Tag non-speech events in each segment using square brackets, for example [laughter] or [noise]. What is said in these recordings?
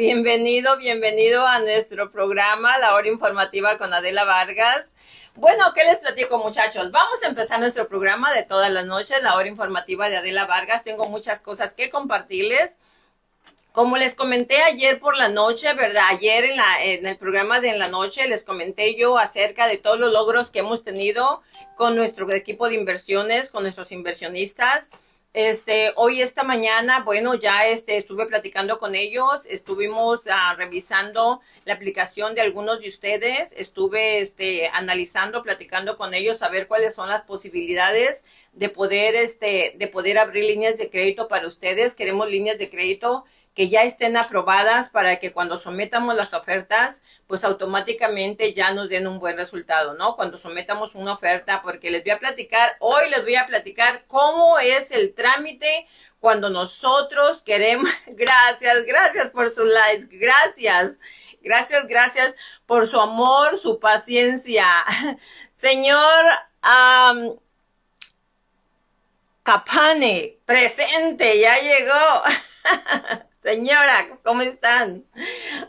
bienvenido, bienvenido a nuestro programa, la hora informativa con Adela Vargas. Bueno, ¿qué les platico muchachos? Vamos a empezar nuestro programa de todas las noches, la hora informativa de Adela Vargas. Tengo muchas cosas que compartirles. Como les comenté ayer por la noche, ¿verdad? Ayer en, el programa de en la noche les comenté yo acerca de todos los logros que hemos tenido con nuestro equipo de inversiones, con nuestros inversionistas. Este, hoy esta mañana, bueno, ya este, estuve platicando con ellos, estuvimos uh, revisando la aplicación de algunos de ustedes, estuve este, analizando, platicando con ellos a ver cuáles son las posibilidades de poder, este, de poder abrir líneas de crédito para ustedes. Queremos líneas de crédito que ya estén aprobadas para que cuando sometamos las ofertas, pues automáticamente ya nos den un buen resultado, ¿no? Cuando sometamos una oferta, porque les voy a platicar, hoy les voy a platicar cómo es el trámite cuando nosotros queremos, [laughs] gracias, gracias por su like, gracias. Gracias, gracias por su amor, su paciencia. [laughs] Señor Capane, presente, ya llegó. [laughs] Señora, ¿cómo están?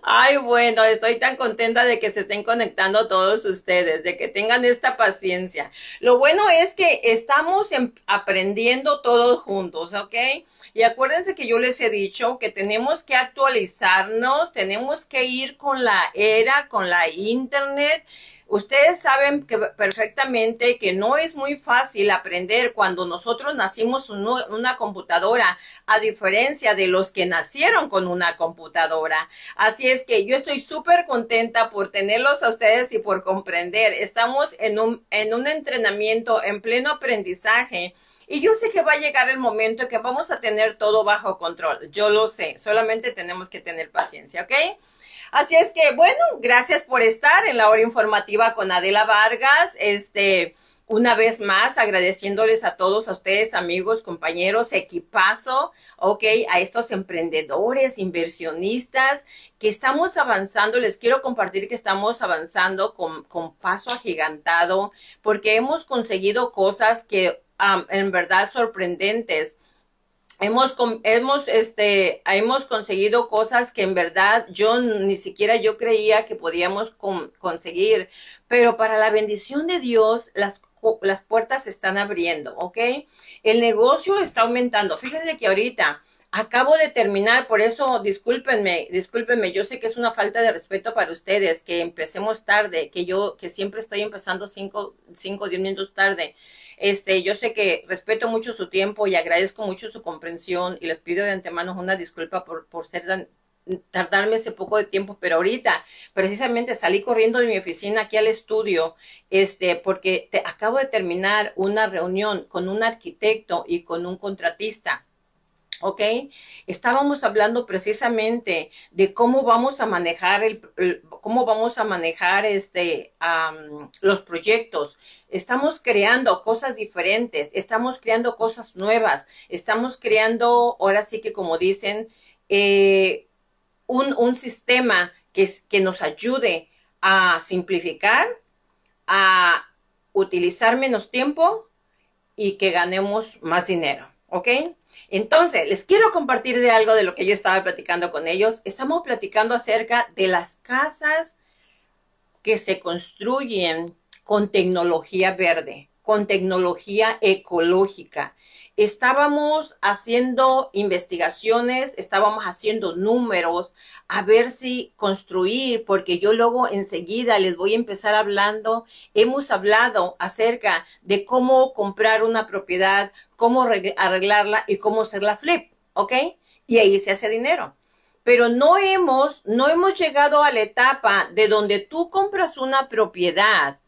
Ay, bueno, estoy tan contenta de que se estén conectando todos ustedes, de que tengan esta paciencia. Lo bueno es que estamos aprendiendo todos juntos, ¿ok? Y acuérdense que yo les he dicho que tenemos que actualizarnos, tenemos que ir con la era, con la internet. Ustedes saben perfectamente que no es muy fácil aprender cuando nosotros nacimos una computadora, a diferencia de los que nacieron con una computadora. Así es que yo estoy súper contenta por tenerlos a ustedes y por comprender. Estamos en un, en un entrenamiento, en pleno aprendizaje. Y yo sé que va a llegar el momento que vamos a tener todo bajo control. Yo lo sé. Solamente tenemos que tener paciencia, ¿ok? Así es que, bueno, gracias por estar en la hora informativa con Adela Vargas. Este, una vez más, agradeciéndoles a todos, a ustedes, amigos, compañeros, equipazo, ok, a estos emprendedores, inversionistas, que estamos avanzando. Les quiero compartir que estamos avanzando con, con paso agigantado, porque hemos conseguido cosas que um, en verdad sorprendentes hemos, hemos, este, hemos conseguido cosas que en verdad yo ni siquiera yo creía que podíamos conseguir, pero para la bendición de Dios, las, las puertas se están abriendo, ¿ok? El negocio está aumentando. Fíjense que ahorita acabo de terminar, por eso discúlpenme, discúlpenme, yo sé que es una falta de respeto para ustedes, que empecemos tarde, que yo, que siempre estoy empezando cinco, cinco, diez minutos tarde. Este, yo sé que respeto mucho su tiempo y agradezco mucho su comprensión y les pido de antemano una disculpa por, por ser tan, tardarme ese poco de tiempo, pero ahorita precisamente salí corriendo de mi oficina aquí al estudio, este, porque te, acabo de terminar una reunión con un arquitecto y con un contratista ¿ok? Estábamos hablando precisamente de cómo vamos a manejar el, cómo vamos a manejar este los proyectos. Estamos creando cosas diferentes, estamos creando cosas nuevas, estamos creando, ahora sí que como dicen, eh, un, un, sistema que, que nos ayude a simplificar, a utilizar menos tiempo y que ganemos más dinero. ¿Ok? Entonces, les quiero compartir de algo de lo que yo estaba platicando con ellos. Estamos platicando acerca de las casas que se construyen con tecnología verde, con tecnología ecológica estábamos haciendo investigaciones, estábamos haciendo números, a ver si construir, porque yo luego enseguida les voy a empezar hablando, hemos hablado acerca de cómo comprar una propiedad, cómo arreglarla y cómo hacer la flip, ¿ok? Y ahí se hace dinero. Pero no hemos, no hemos llegado a la etapa de donde tú compras una propiedad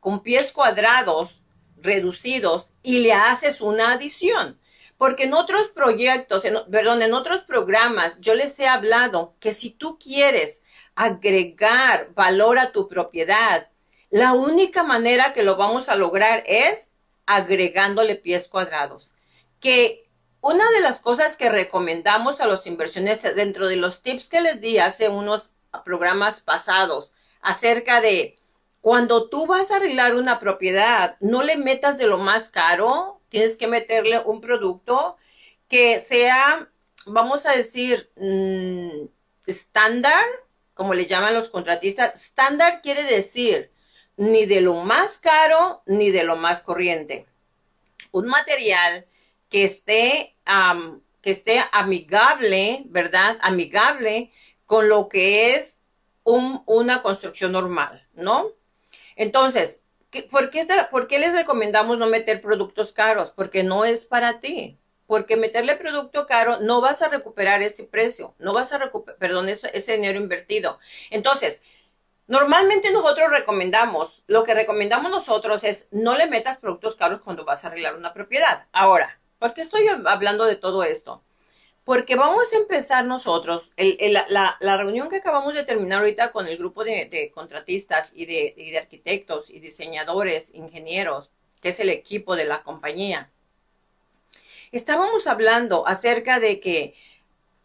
con pies cuadrados reducidos y le haces una adición. Porque en otros proyectos, perdón, en otros programas, yo les he hablado que si tú quieres agregar valor a tu propiedad, la única manera que lo vamos a lograr es agregándole pies cuadrados. Que una de las cosas que recomendamos a los inversionistas dentro de los tips que les di hace unos programas pasados acerca de cuando tú vas a arreglar una propiedad, no le metas de lo más caro, tienes que meterle un producto que sea, vamos a decir, mm, estándar, como le llaman los contratistas, estándar quiere decir ni de lo más caro ni de lo más corriente. Un material que esté, que esté amigable, ¿verdad? Amigable con lo que es una construcción normal, ¿no? Entonces, ¿por qué, ¿por qué les recomendamos no meter productos caros? Porque no es para ti porque meterle producto caro no vas a recuperar ese precio, no vas a recuperar, perdón, ese, ese dinero invertido. Entonces, normalmente nosotros recomendamos, lo que recomendamos nosotros es no le metas productos caros cuando vas a arreglar una propiedad. Ahora, ¿por qué estoy hablando de todo esto? Porque vamos a empezar nosotros, la, reunión que acabamos de terminar ahorita con el grupo de, contratistas y de, y de arquitectos y diseñadores, ingenieros, que es el equipo de la compañía estábamos hablando acerca de que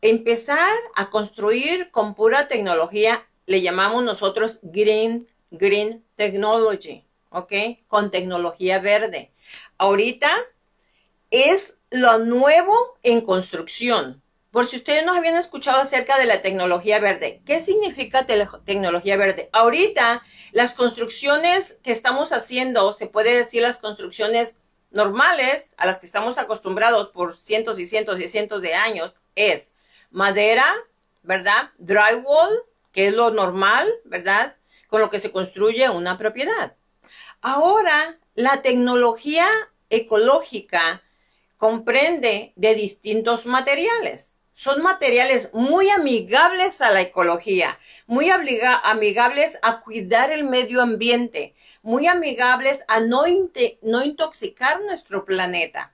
empezar a construir con pura tecnología, le llamamos nosotros green, green technology, ¿ok? Con tecnología verde. Ahorita es lo nuevo en construcción. Por si ustedes no habían escuchado acerca de la tecnología verde, ¿qué significa tecnología verde? Ahorita las construcciones que estamos haciendo, se puede decir las construcciones normales a las que estamos acostumbrados por cientos y cientos y cientos de años es madera, ¿verdad? Drywall, que es lo normal, ¿verdad? Con lo que se construye una propiedad. Ahora, la tecnología ecológica comprende de distintos materiales. Son materiales muy amigables a la ecología, muy amigables a cuidar el medio ambiente, muy amigables a no, intoxicar nuestro planeta,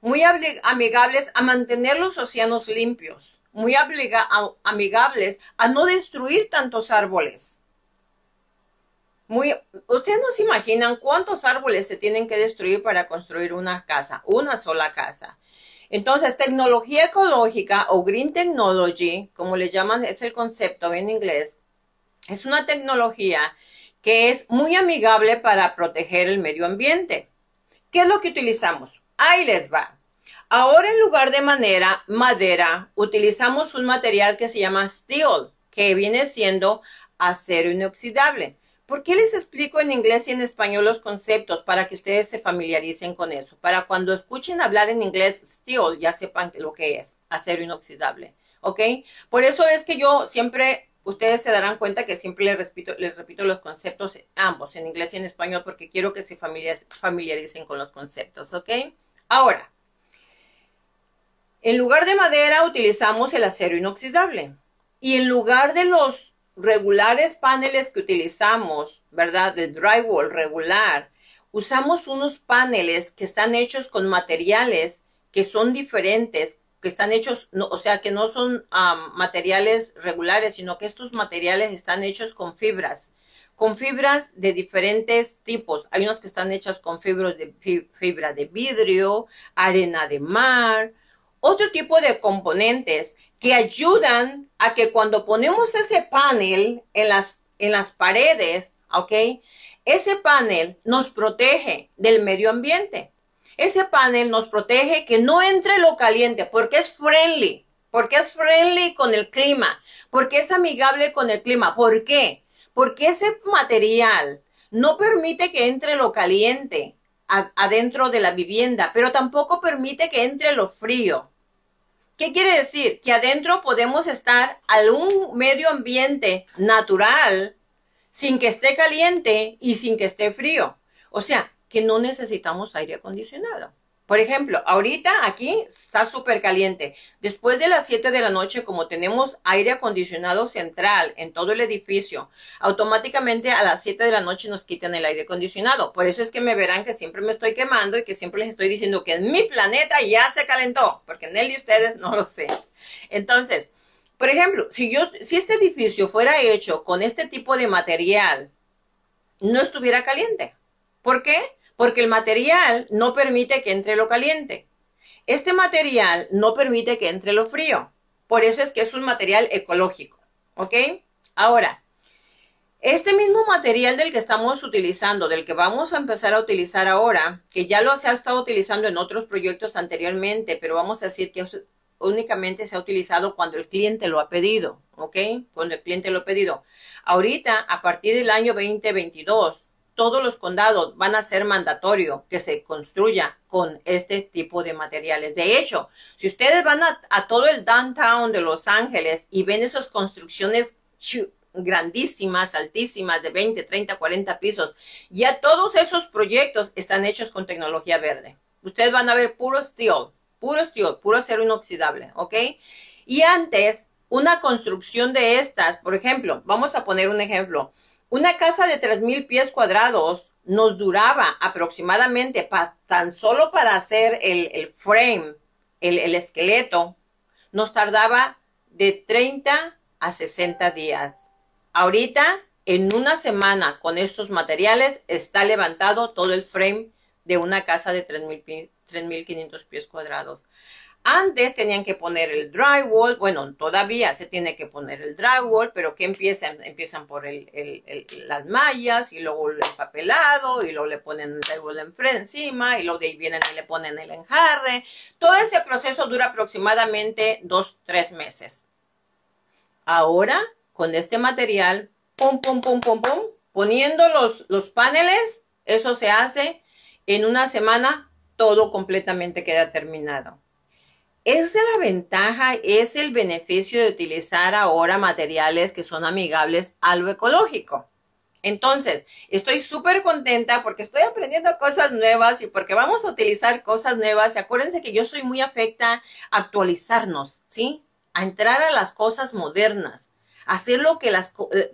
muy amigables a mantener los océanos limpios, muy amigables a no destruir tantos árboles. Muy, ustedes no se imaginan cuántos árboles se tienen que destruir para construir una casa, una sola casa. Entonces, tecnología ecológica o green technology, como le llaman, es el concepto en inglés, es una tecnología que es muy amigable para proteger el medio ambiente. ¿Qué es lo que utilizamos? Ahí les va. Ahora en lugar de madera, madera, utilizamos un material que se llama steel, que viene siendo acero inoxidable. ¿Por qué les explico en inglés y en español los conceptos para que ustedes se familiaricen con eso? Para cuando escuchen hablar en inglés steel ya sepan lo que es acero inoxidable. ¿Ok? Por eso es que yo siempre ustedes se darán cuenta que siempre les repito, les repito los conceptos ambos, en inglés y en español, porque quiero que se familiaricen con los conceptos, ¿ok? Ahora, en lugar de madera utilizamos el acero inoxidable. Y en lugar de los regulares paneles que utilizamos, ¿verdad? De drywall regular, usamos unos paneles que están hechos con materiales que son diferentes, que están hechos, o sea, que no son materiales regulares, sino que estos materiales están hechos con fibras, con fibras de diferentes tipos. Hay unos que están hechas con fibras de fibra de vidrio, arena de mar, otro tipo de componentes que ayudan a que cuando ponemos ese panel en las, en las paredes, ¿ok? Ese panel nos protege del medio ambiente. Ese panel nos protege que no entre lo caliente porque es friendly, porque es friendly con el clima, porque es amigable con el clima. ¿Por qué? Porque ese material no permite que entre lo caliente adentro de la vivienda, pero tampoco permite que entre lo frío. ¿Qué quiere decir? Que adentro podemos estar a un medio ambiente natural sin que esté caliente y sin que esté frío. O sea, que no necesitamos aire acondicionado. Por ejemplo, ahorita aquí está súper caliente. Después de las 7 de la noche, como tenemos aire acondicionado central en todo el edificio, automáticamente a las 7 de la noche nos quitan el aire acondicionado. Por eso es que me verán que siempre me estoy quemando y que siempre les estoy diciendo que en mi planeta ya se calentó, porque en el de ustedes no lo sé. Entonces, por ejemplo, si yo, si este edificio fuera hecho con este tipo de material, no estuviera caliente. ¿Por qué? Porque el material no permite que entre lo caliente. Este material no permite que entre lo frío. Por eso es que es un material ecológico. ¿Ok? Ahora, este mismo material del que estamos utilizando, del que vamos a empezar a utilizar ahora, que ya lo se ha estado utilizando en otros proyectos anteriormente, pero vamos a decir que únicamente se ha utilizado cuando el cliente lo ha pedido, ¿ok? Cuando el cliente lo ha pedido. Ahorita, a partir del año 2022, todos los condados van a ser mandatorio que se construya con este tipo de materiales. De hecho, si ustedes van a, todo el downtown de Los Ángeles y ven esas construcciones grandísimas, altísimas, de 20, 30, 40 pisos, ya todos esos proyectos están hechos con tecnología verde. Ustedes van a ver puro steel, puro steel, puro acero inoxidable, ¿ok? Y antes, una construcción de estas, por ejemplo, vamos a poner un ejemplo, una casa de 3.000 pies cuadrados nos duraba aproximadamente tan solo para hacer el, frame, el, el, esqueleto, nos tardaba de 30 a 60 días. Ahorita, en una semana con estos materiales, está levantado todo el frame de una casa de 3.500 pies cuadrados. Antes tenían que poner el drywall, bueno, todavía se tiene que poner el drywall, pero que empiezan, empiezan por las mallas y luego el empapelado y luego le ponen el drywall encima y luego de ahí vienen y le ponen el enjarre. Todo ese proceso dura aproximadamente dos, tres meses. Ahora, con este material, pum, pum, pum, pum, pum, poniendo los, los paneles, eso se hace en una semana, todo completamente queda terminado. Esa es la ventaja, es el beneficio de utilizar ahora materiales que son amigables a lo ecológico. Entonces, estoy súper contenta porque estoy aprendiendo cosas nuevas y porque vamos a utilizar cosas nuevas. Y acuérdense que yo soy muy afecta a actualizarnos, ¿sí? A entrar a las cosas modernas, hacer lo que las... Eh,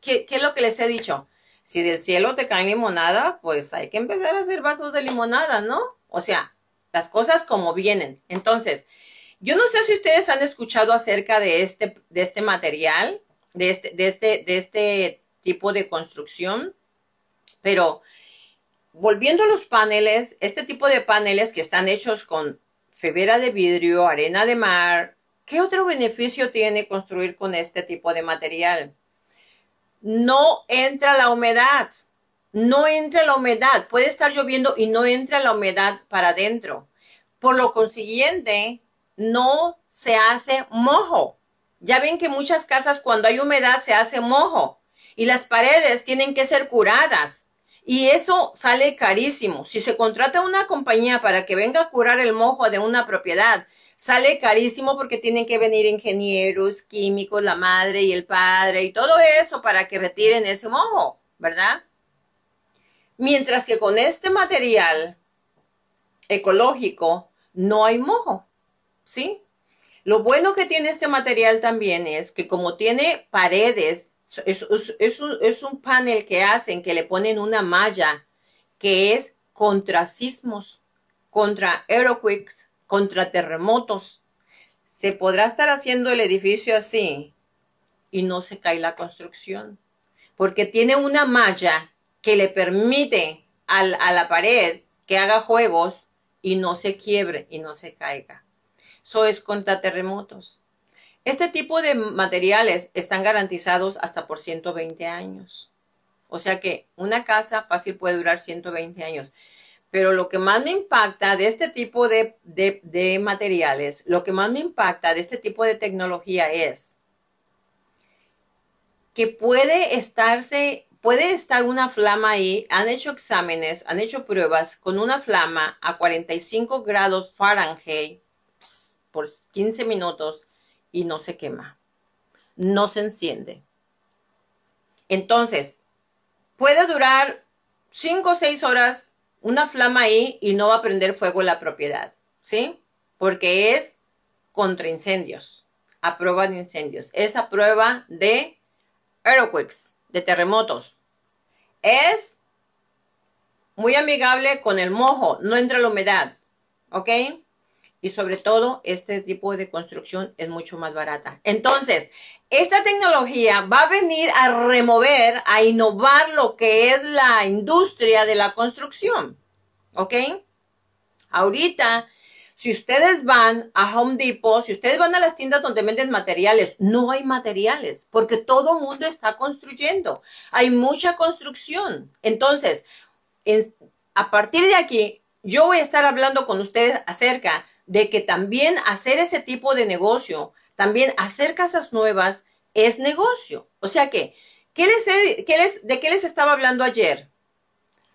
¿Qué, ¿Qué es lo que les he dicho? Si del cielo te cae limonada, pues hay que empezar a hacer vasos de limonada, ¿no? O sea, las cosas como vienen. Entonces, yo no sé si ustedes han escuchado acerca de este, de este material, de este, de este, de este tipo de construcción, pero volviendo a los paneles, este tipo de paneles que están hechos con fibra de vidrio, arena de mar, ¿qué otro beneficio tiene construir con este tipo de material? No entra la humedad no entra la humedad. Puede estar lloviendo y no entra la humedad para adentro. Por lo consiguiente, no se hace mojo. Ya ven que muchas casas cuando hay humedad se hace mojo y las paredes tienen que ser curadas. Y eso sale carísimo. Si se contrata una compañía para que venga a curar el mojo de una propiedad, sale carísimo porque tienen que venir ingenieros, químicos, la madre y el padre y todo eso para que retiren ese mojo, ¿verdad? Mientras que con este material ecológico no hay mojo, ¿sí? Lo bueno que tiene este material también es que como tiene paredes, es, un, panel que hacen, que le ponen una malla que es contra sismos, contra aeroquakes, contra terremotos. Se podrá estar haciendo el edificio así y no se cae la construcción, porque tiene una malla que le permite a la pared que haga juegos y no se quiebre y no se caiga. Eso es contra terremotos. Este tipo de materiales están garantizados hasta por 120 años. O sea que una casa fácil puede durar 120 años. Pero lo que más me impacta de este tipo de, de materiales, lo que más me impacta de este tipo de tecnología es que puede estarse puede estar una flama ahí, han hecho exámenes, han hecho pruebas con una flama a 45 grados Fahrenheit por 15 minutos y no se quema, no se enciende. Entonces, puede durar 5 o 6 horas una flama ahí y no va a prender fuego la propiedad, ¿sí? Porque es contra incendios, a prueba de incendios, es a prueba de earthquakes, de terremotos. Es muy amigable con el mojo, no entra la humedad, ¿ok? Y sobre todo, este tipo de construcción es mucho más barata. Entonces, esta tecnología va a venir a remover, a innovar lo que es la industria de la construcción, ¿ok? Ahorita si ustedes van a Home Depot, si ustedes van a las tiendas donde venden materiales, no hay materiales porque todo mundo está construyendo. Hay mucha construcción. Entonces, a partir de aquí, yo voy a estar hablando con ustedes acerca de que también hacer ese tipo de negocio, también hacer casas nuevas es negocio. O sea que, ¿qué les, les, ¿de qué les estaba hablando ayer?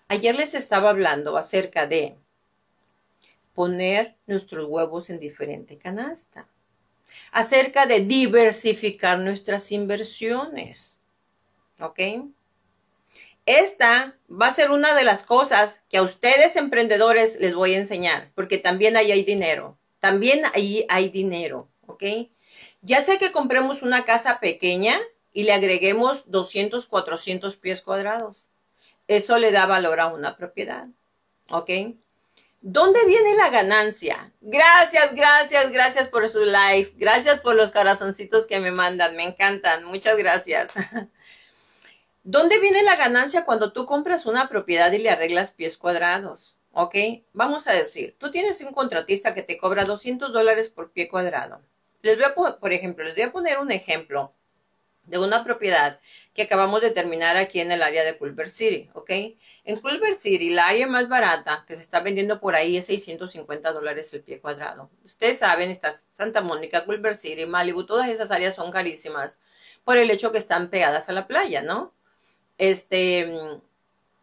Ayer les estaba hablando acerca de poner nuestros huevos en diferente canasta, acerca de diversificar nuestras inversiones. ¿Ok? Esta va a ser una de las cosas que a ustedes emprendedores les voy a enseñar, porque también ahí hay dinero. También ahí hay dinero, ¿ok? Ya sé que compremos una casa pequeña y le agreguemos 200, 400 pies cuadrados. Eso le da valor a una propiedad, ¿ok? ¿Dónde viene la ganancia? Gracias, gracias, gracias por sus likes. Gracias por los corazoncitos que me mandan. Me encantan. Muchas gracias. [laughs] ¿Dónde viene la ganancia cuando tú compras una propiedad y le arreglas pies cuadrados? ¿Ok? Vamos a decir, tú tienes un contratista que te cobra 200 dólares por pie cuadrado. Les voy a, por ejemplo, les voy a poner un ejemplo de una propiedad que acabamos de terminar aquí en el área de Culver City, ¿ok? En Culver City, la área más barata que se está vendiendo por ahí es 650 dólares el pie cuadrado. Ustedes saben, está Santa Mónica, Culver City, Malibu, todas esas áreas son carísimas por el hecho que están pegadas a la playa, ¿no? este,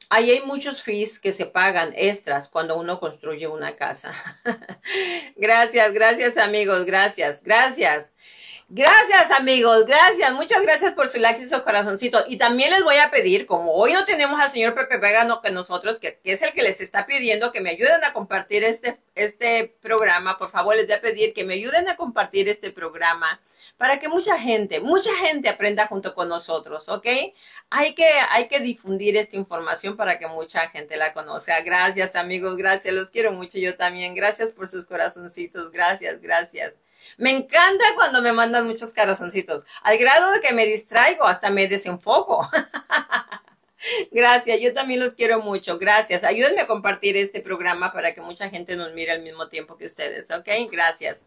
ahí hay muchos fees que se pagan extras cuando uno construye una casa. [laughs] gracias, gracias amigos, gracias, gracias. Gracias amigos, gracias, muchas gracias por su like y su corazoncito. Y también les voy a pedir, como hoy no tenemos al señor Pepe Vegano que nosotros, que, que, es el que les está pidiendo que me ayuden a compartir este, este programa, por favor les voy a pedir que me ayuden a compartir este programa para que mucha gente, mucha gente aprenda junto con nosotros, ¿ok? Hay que, hay que difundir esta información para que mucha gente la conozca. Gracias amigos, gracias, los quiero mucho yo también. Gracias por sus corazoncitos, gracias, gracias. Me encanta cuando me mandan muchos corazoncitos, al grado de que me distraigo, hasta me desenfoco. [laughs] Gracias, yo también los quiero mucho. Gracias. Ayúdenme a compartir este programa para que mucha gente nos mire al mismo tiempo que ustedes, ¿ok? Gracias.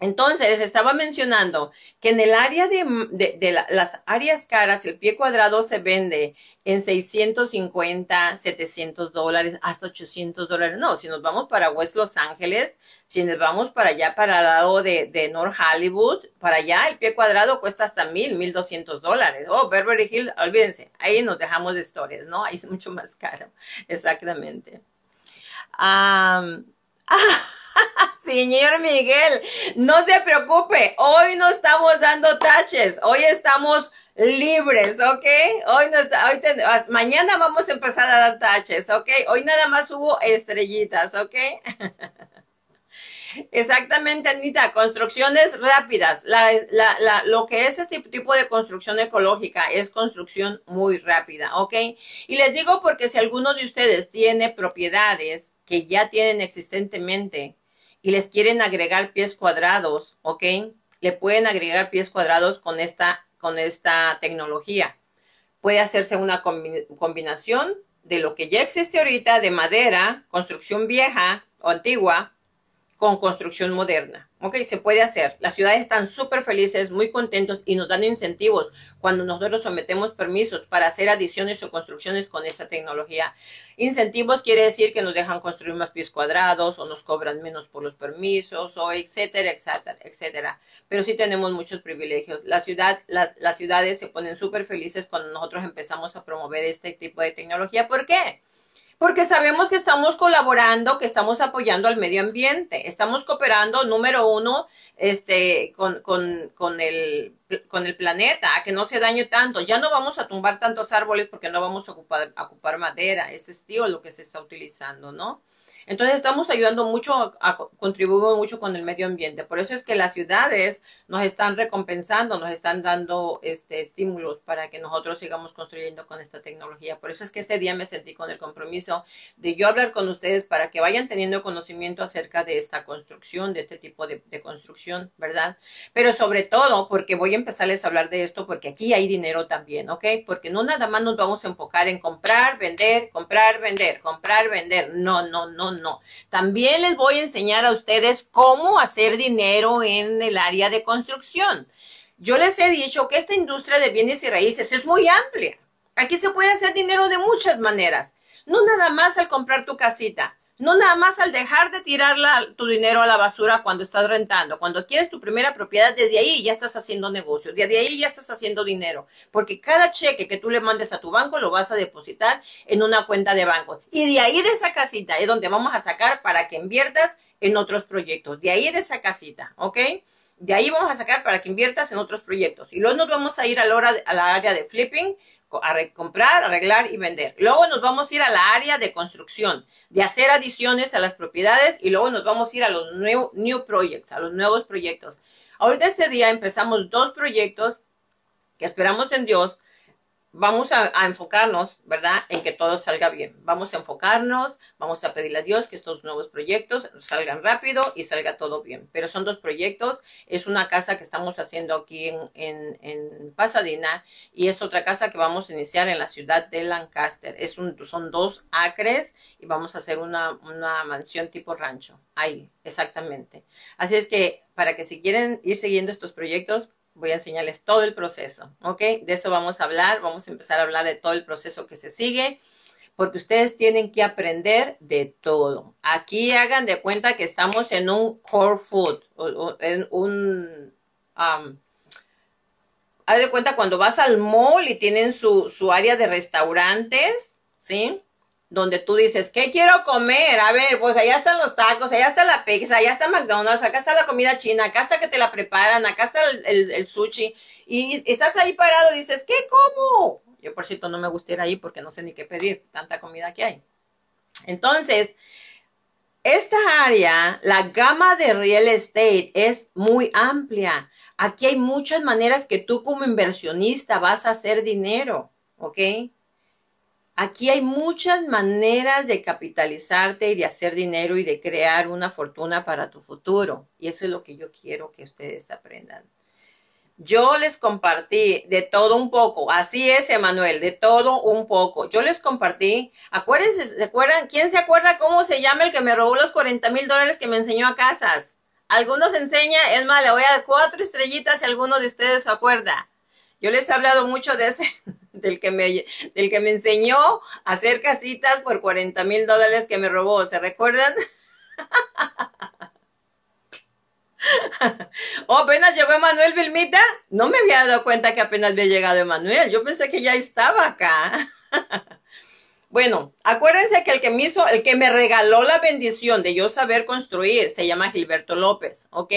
Entonces, estaba mencionando que en el área de, las áreas caras, el pie cuadrado se vende en 650, 700 dólares, hasta 800 dólares. No, si nos vamos para West Los Ángeles, si nos vamos para allá, para el lado de, North Hollywood, para allá, el pie cuadrado cuesta hasta mil, mil doscientos dólares. Oh, Beverly Hills, olvídense, ahí nos dejamos de historias, ¿no? Ahí es mucho más caro. [laughs] Exactamente. Um, [laughs] [laughs] Señor Miguel, no se preocupe, hoy no estamos dando taches, hoy estamos libres, ¿ok? Hoy no está, hoy mañana vamos a empezar a dar taches, ¿ok? Hoy nada más hubo estrellitas, ¿ok? [laughs] Exactamente, Anita, construcciones rápidas. La, lo que es este tipo de construcción ecológica es construcción muy rápida, ¿ok? Y les digo porque si alguno de ustedes tiene propiedades que ya tienen existentemente y les quieren agregar pies cuadrados, ¿ok? Le pueden agregar pies cuadrados con esta, con esta tecnología. Puede hacerse una combinación de lo que ya existe ahorita de madera, construcción vieja o antigua, con construcción moderna. Ok, se puede hacer. Las ciudades están súper felices, muy contentos y nos dan incentivos cuando nosotros sometemos permisos para hacer adiciones o construcciones con esta tecnología. Incentivos quiere decir que nos dejan construir más pies cuadrados o nos cobran menos por los permisos o etcétera, etcétera, etcétera. Pero sí tenemos muchos privilegios. La ciudad, las ciudades se ponen súper felices cuando nosotros empezamos a promover este tipo de tecnología. ¿Por qué? Porque sabemos que estamos colaborando, que estamos apoyando al medio ambiente, estamos cooperando, número uno, este, con, con, con, el, con el planeta, a que no se dañe tanto. Ya no vamos a tumbar tantos árboles porque no vamos a ocupar, a ocupar madera, ese es lo que se está utilizando, ¿no? Entonces estamos ayudando mucho, a, contribuimos mucho con el medio ambiente. Por eso es que las ciudades nos están recompensando, nos están dando este, estímulos para que nosotros sigamos construyendo con esta tecnología. Por eso es que este día me sentí con el compromiso de yo hablar con ustedes para que vayan teniendo conocimiento acerca de esta construcción, de este tipo de, de construcción, ¿verdad? Pero sobre todo porque voy a empezarles a hablar de esto porque aquí hay dinero también, ¿ok? Porque no nada más nos vamos a enfocar en comprar, vender, comprar, vender, comprar, vender. No, no, no, no. También les voy a enseñar a ustedes cómo hacer dinero en el área de construcción. Yo les he dicho que esta industria de bienes y raíces es muy amplia. Aquí se puede hacer dinero de muchas maneras. No nada más al comprar tu casita. No nada más al dejar de tirar tu dinero a la basura cuando estás rentando. Cuando quieres tu primera propiedad, desde ahí ya estás haciendo negocios. Desde ahí ya estás haciendo dinero. Porque cada cheque que tú le mandes a tu banco lo vas a depositar en una cuenta de banco. Y de ahí de esa casita es donde vamos a sacar para que inviertas en otros proyectos. De ahí de esa casita, ¿ok? De ahí vamos a sacar para que inviertas en otros proyectos. Y luego nos vamos a ir a la, hora, a la área de flipping a comprar, arreglar y vender. Luego nos vamos a ir a la área de construcción, de hacer adiciones a las propiedades y luego nos vamos a ir a los new, new a los nuevos proyectos. Ahorita este día empezamos dos proyectos que esperamos en Dios vamos a, enfocarnos, ¿verdad?, en que todo salga bien. Vamos a enfocarnos, vamos a pedirle a Dios que estos nuevos proyectos salgan rápido y salga todo bien. Pero son dos proyectos. Es una casa que estamos haciendo aquí en, en, Pasadena y es otra casa que vamos a iniciar en la ciudad de Lancaster. Es un, son dos acres y vamos a hacer una, una mansión tipo rancho. Ahí, exactamente. Así es que para que si quieren ir siguiendo estos proyectos, voy a enseñarles todo el proceso, ¿ok? De eso vamos a hablar, vamos a empezar a hablar de todo el proceso que se sigue, porque ustedes tienen que aprender de todo. Aquí hagan de cuenta que estamos en un core food, en un... Um, de cuenta cuando vas al mall y tienen su, su área de restaurantes, ¿sí? Donde tú dices, ¿qué quiero comer? A ver, pues allá están los tacos, allá está la pizza, allá está McDonald's, acá está la comida china, acá está que te la preparan, acá está el, sushi. Y estás ahí parado y dices, ¿qué como? Yo, por cierto, no me gusta ir ahí porque no sé ni qué pedir, tanta comida que hay. Entonces, esta área, la gama de real estate es muy amplia. Aquí hay muchas maneras que tú como inversionista vas a hacer dinero, ¿ok? Aquí hay muchas maneras de capitalizarte y de hacer dinero y de crear una fortuna para tu futuro. Y eso es lo que yo quiero que ustedes aprendan. Yo les compartí de todo un poco. Así es, Emanuel, de todo un poco. Yo les compartí. Acuérdense, ¿se acuerdan? ¿Quién se acuerda cómo se llama el que me robó los 40 mil dólares que me enseñó a casas? Algunos enseña, es más, le voy a dar cuatro estrellitas si alguno de ustedes se acuerda. Yo les he hablado mucho de ese, del que me, del que me enseñó a hacer casitas por 40 mil dólares que me robó. ¿Se recuerdan? [laughs] oh, apenas llegó Emanuel Vilmita. No me había dado cuenta que apenas había llegado Emanuel. Yo pensé que ya estaba acá. [laughs] bueno, acuérdense que el que me hizo, el que me regaló la bendición de yo saber construir, se llama Gilberto López, ¿ok?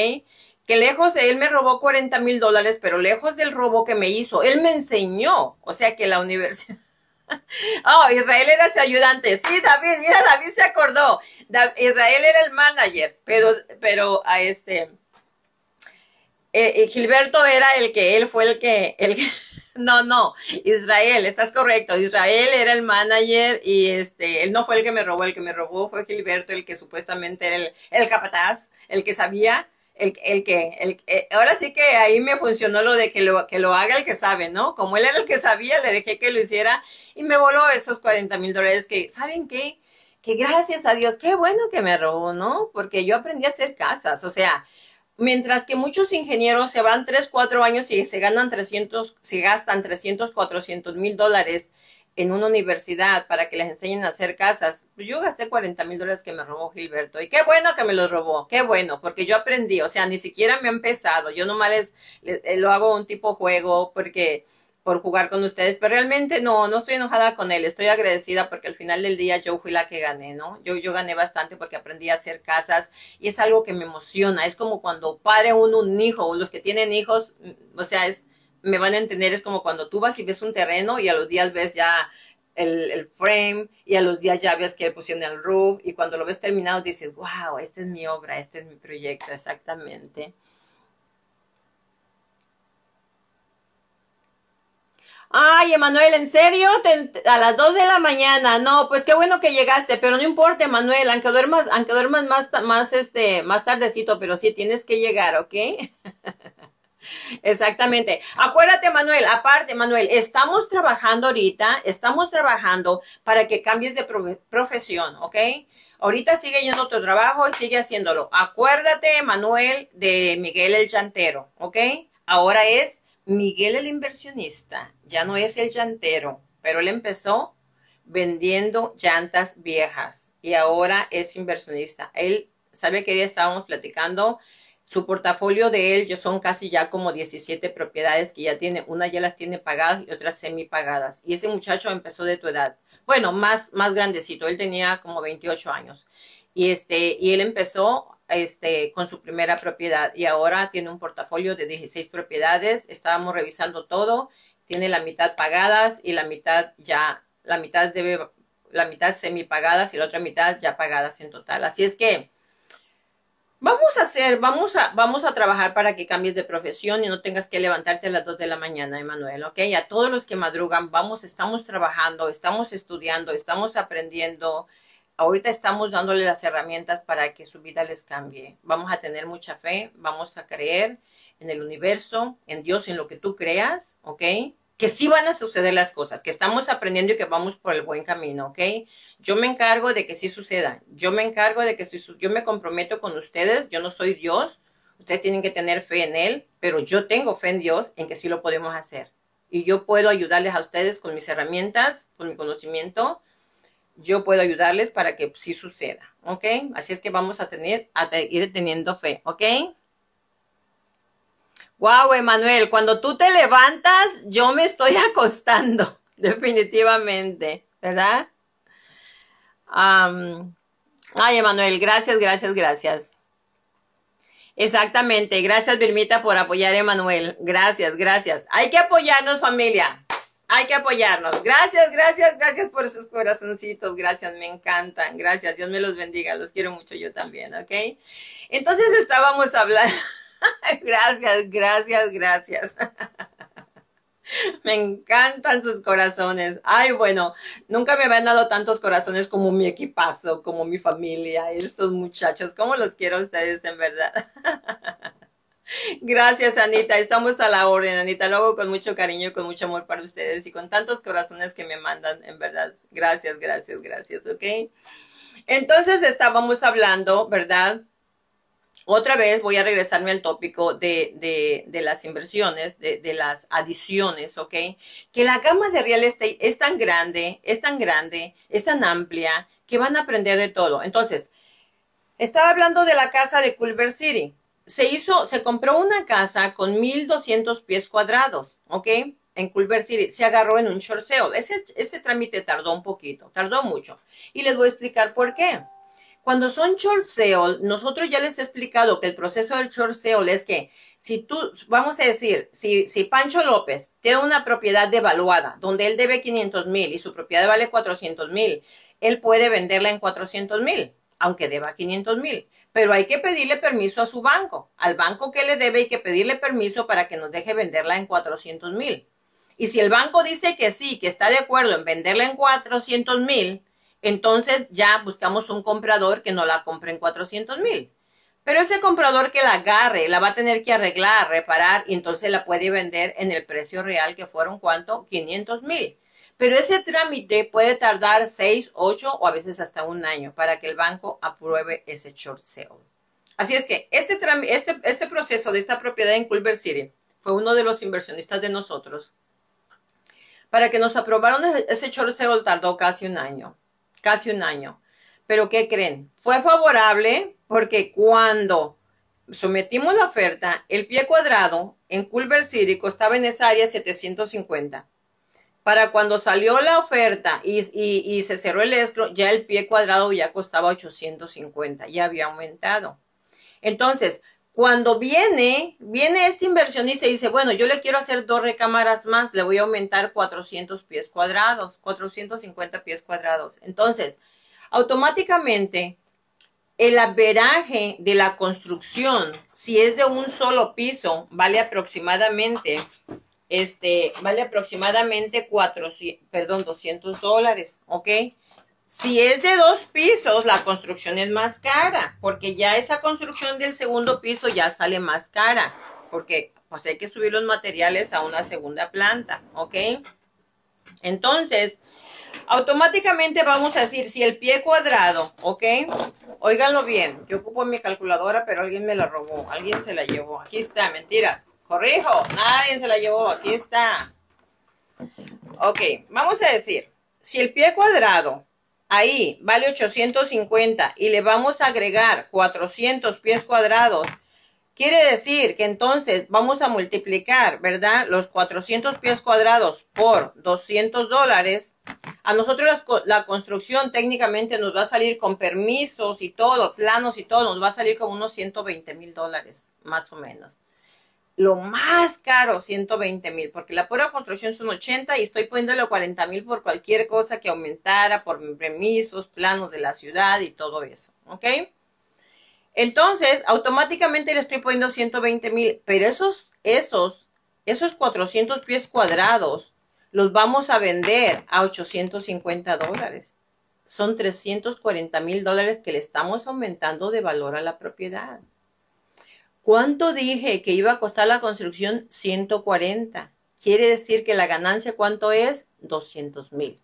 Que lejos de él me robó 40 mil dólares, pero lejos del robo que me hizo, él me enseñó, o sea que la universidad... [laughs] Oh, Israel era ese ayudante. Sí, David, mira, David se acordó. Israel era el manager, pero, pero a este, eh, eh, Gilberto era el que, él fue el que, el [laughs] no, no, Israel, estás correcto. Israel era el manager y este, él no fue el que me robó, el que me robó fue Gilberto, el que supuestamente era el capataz, el que sabía el, el que, el, eh, ahora sí que ahí me funcionó lo de que lo, que lo haga el que sabe, ¿no? Como él era el que sabía, le dejé que lo hiciera y me voló esos 40 mil dólares que, ¿saben qué? Que gracias a Dios, qué bueno que me robó, ¿no? Porque yo aprendí a hacer casas, o sea, mientras que muchos ingenieros se van 3, 4 años y se ganan 300, se gastan 300, 400 mil dólares en una universidad para que les enseñen a hacer casas. Yo gasté 40 mil dólares que me robó Gilberto. Y qué bueno que me los robó, qué bueno, porque yo aprendí, o sea, ni siquiera me han empezado. Yo nomás les, eh, lo hago un tipo juego porque por jugar con ustedes, pero realmente no, no estoy enojada con él, estoy agradecida porque al final del día yo fui la que gané, ¿no? Yo, yo gané bastante porque aprendí a hacer casas y es algo que me emociona, es como cuando pare uno un hijo, o los que tienen hijos, mm, o sea, es, me van a entender, es como cuando tú vas y ves un terreno y a los días ves ya el, frame y a los días ya ves que pusieron el roof y cuando lo ves terminado dices, wow, esta es mi obra, este es mi proyecto, exactamente. Ay, Emanuel, ¿en serio? a las 2 de la mañana. No, pues qué bueno que llegaste, pero no importa, Emanuel, aunque duermas, aunque duermas más, más, este, más tardecito, pero sí tienes que llegar, ¿ok? [laughs] Exactamente. Acuérdate, Manuel, aparte, Manuel, estamos trabajando ahorita, estamos trabajando para que cambies de profesión, ¿ok? Ahorita sigue yendo tu trabajo y sigue haciéndolo. Acuérdate, Manuel, de Miguel el llantero, ¿ok? Ahora es Miguel el inversionista, ya no es el llantero, pero él empezó vendiendo llantas viejas y ahora es inversionista. Él sabe que ya estábamos platicando. Su portafolio de él son casi ya como 17 propiedades que ya tiene. Una ya las tiene pagadas y otras semi pagadas. Y ese muchacho empezó de tu edad. Bueno, más, más grandecito. Él tenía como 28 años. Y este, y él empezó este, con su primera propiedad y ahora tiene un portafolio de 16 propiedades. Estábamos revisando todo. Tiene la mitad pagadas y la mitad ya, la mitad debe, la mitad semi pagadas y la otra mitad ya pagadas en total. Así es que vamos a hacer, vamos a, vamos a trabajar para que cambies de profesión y no tengas que levantarte a las 2 de la mañana, Emanuel, ¿ok? A todos los que madrugan, vamos, estamos trabajando, estamos estudiando, estamos aprendiendo ahorita estamos dándole las herramientas para que su vida les cambie. Vamos a tener mucha fe, vamos a creer en el universo, en Dios, en lo que tú creas, ¿ok? Que sí van a suceder las cosas, que estamos aprendiendo y que vamos por el buen camino, ¿ok? Yo me encargo de que sí sucedan. Yo me encargo de que sí, yo me comprometo con ustedes. Yo no soy Dios. Ustedes tienen que tener fe en Él, pero yo tengo fe en Dios en que sí lo podemos hacer. Y yo puedo ayudarles a ustedes con mis herramientas, con mi conocimiento, yo puedo ayudarles para que sí suceda, ¿ok? Así es que vamos a tener, a ir teniendo fe, ¿ok? Wow, Emanuel, cuando tú te levantas, yo me estoy [laughs] acostando, definitivamente, ¿verdad? Ay, Emanuel, gracias, gracias, gracias. Exactamente, gracias, Vilmita, por apoyar a Emanuel. Gracias, gracias. Hay que apoyarnos, familia hay que apoyarnos. Gracias, gracias, gracias por sus corazoncitos. Gracias, me encantan. Gracias, Dios me los bendiga. Los quiero mucho yo también, ¿ok? Entonces estábamos hablando. [laughs] gracias, gracias, gracias. [laughs] [laughs] Me encantan sus corazones. Ay, bueno, nunca me habían dado tantos corazones como mi equipazo, como mi familia, estos muchachos. ¿Cómo los quiero a ustedes, en verdad? [laughs] Gracias, Anita. Estamos a la orden, Anita. Lo hago con mucho cariño con mucho amor para ustedes y con tantos corazones que me mandan, en verdad. Gracias, gracias, gracias, ¿ok? Entonces estábamos hablando, ¿verdad? Otra vez voy a regresarme al tópico de, de, de las inversiones, de, de, las adiciones, ¿ok? Que la gama de real estate es tan grande, es tan grande, es tan amplia, que van a aprender de todo. Entonces, estaba hablando de la casa de Culver City se hizo, se compró una casa con 1200 pies cuadrados, ¿ok? En Culver City. Se agarró en un short sale. Ese, ese trámite tardó un poquito, tardó mucho. Y les voy a explicar por qué. Cuando son short sale, nosotros ya les he explicado que el proceso del short sale es que si tú, vamos a decir, si, si Pancho López tiene una propiedad devaluada donde él debe 500 mil y su propiedad vale 400 mil, él puede venderla en 400 mil, aunque deba 500 mil pero hay que pedirle permiso a su banco. Al banco que le debe hay que pedirle permiso para que nos deje venderla en 400 mil. Y si el banco dice que sí, que está de acuerdo en venderla en 400 mil, entonces ya buscamos un comprador que no la compre en 400 mil. Pero ese comprador que la agarre, la va a tener que arreglar, reparar y entonces la puede vender en el precio real que fueron cuánto? 500 mil. Pero ese trámite puede tardar seis, ocho o a veces hasta un año para que el banco apruebe ese short sale. Así es que este, este, este proceso de esta propiedad en Culver City fue uno de los inversionistas de nosotros. Para que nos aprobaron ese short sale tardó casi un año, casi un año. Pero ¿qué creen? Fue favorable porque cuando sometimos la oferta, el pie cuadrado en Culver City costaba en esa área 750 para cuando salió la oferta y, se cerró el escro, ya el pie cuadrado ya costaba 850, ya había aumentado. Entonces, cuando viene, viene este inversionista y dice, bueno, yo le quiero hacer dos recámaras más, le voy a aumentar 400 pies cuadrados, 450 pies cuadrados. Entonces, automáticamente, el averaje de la construcción, si es de un solo piso, vale aproximadamente este, vale aproximadamente 400, perdón, 200 dólares, ¿ok? Si es de dos pisos, la construcción es más cara, porque ya esa construcción del segundo piso ya sale más cara, porque pues hay que subir los materiales a una segunda planta, ¿ok? Entonces, automáticamente vamos a decir, si el pie cuadrado, ¿ok? Óiganlo bien, yo ocupo mi calculadora, pero alguien me la robó, alguien se la llevó, aquí está, mentiras. Corrijo, nadie se la llevó, aquí está. Ok, vamos a decir, si el pie cuadrado ahí vale 850 y le vamos a agregar 400 pies cuadrados, quiere decir que entonces vamos a multiplicar, ¿verdad? Los 400 pies cuadrados por 200 dólares. A nosotros la, construcción técnicamente nos va a salir con permisos y todo, planos y todo, nos va a salir como unos 120 mil dólares, más o menos lo más caro, 120 mil, porque la pura construcción son 80 y estoy poniéndole 40 mil por cualquier cosa que aumentara, por permisos, planos de la ciudad y todo eso, ¿ok? Entonces, automáticamente le estoy poniendo 120 mil, pero esos, esos, esos 400 pies cuadrados los vamos a vender a 850 dólares. Son 340 mil dólares que le estamos aumentando de valor a la propiedad. ¿Cuánto dije que iba a costar la construcción? 140. Quiere decir que la ganancia, ¿cuánto es? 200 mil.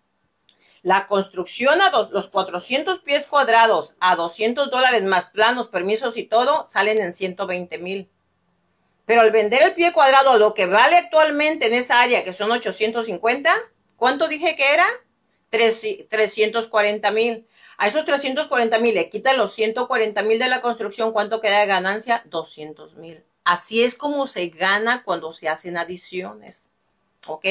La construcción a los 400 pies cuadrados a 200 dólares más planos, permisos y todo, salen en 120 mil. Pero al vender el pie cuadrado, lo que vale actualmente en esa área, que son 850, ¿cuánto dije que era? 340 mil. A esos 340 mil le quitan los 140 mil de la construcción, ¿cuánto queda de ganancia? 200 mil. Así es como se gana cuando se hacen adiciones. ¿Ok?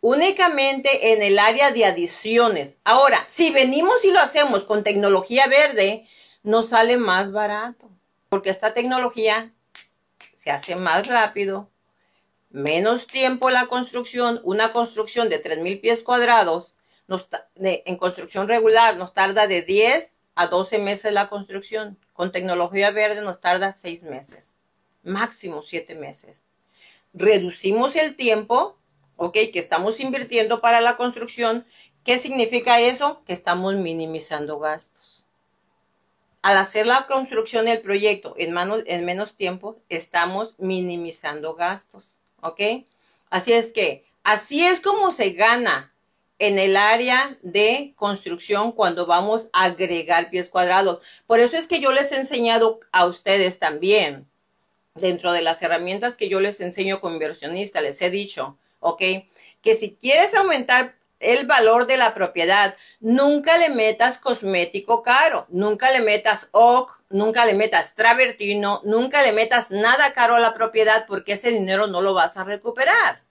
Únicamente en el área de adiciones. Ahora, si venimos y lo hacemos con tecnología verde, nos sale más barato. Porque esta tecnología se hace más rápido, menos tiempo la construcción, una construcción de 3.000 pies cuadrados en construcción regular nos tarda de 10 a 12 meses la construcción. Con tecnología verde nos tarda 6 meses, máximo 7 meses. Reducimos el tiempo, ok, que estamos invirtiendo para la construcción. ¿Qué significa eso? Que estamos minimizando gastos. Al hacer la construcción del proyecto en, en menos tiempo, estamos minimizando gastos, ok. Así es que, así es como se gana en el área de construcción cuando vamos a agregar pies cuadrados. Por eso es que yo les he enseñado a ustedes también, dentro de las herramientas que yo les enseño como inversionista, les he dicho, ¿ok? Que si quieres aumentar el valor de la propiedad, nunca le metas cosmético caro, nunca le metas OC, nunca le metas travertino, nunca le metas nada caro a la propiedad porque ese dinero no lo vas a recuperar.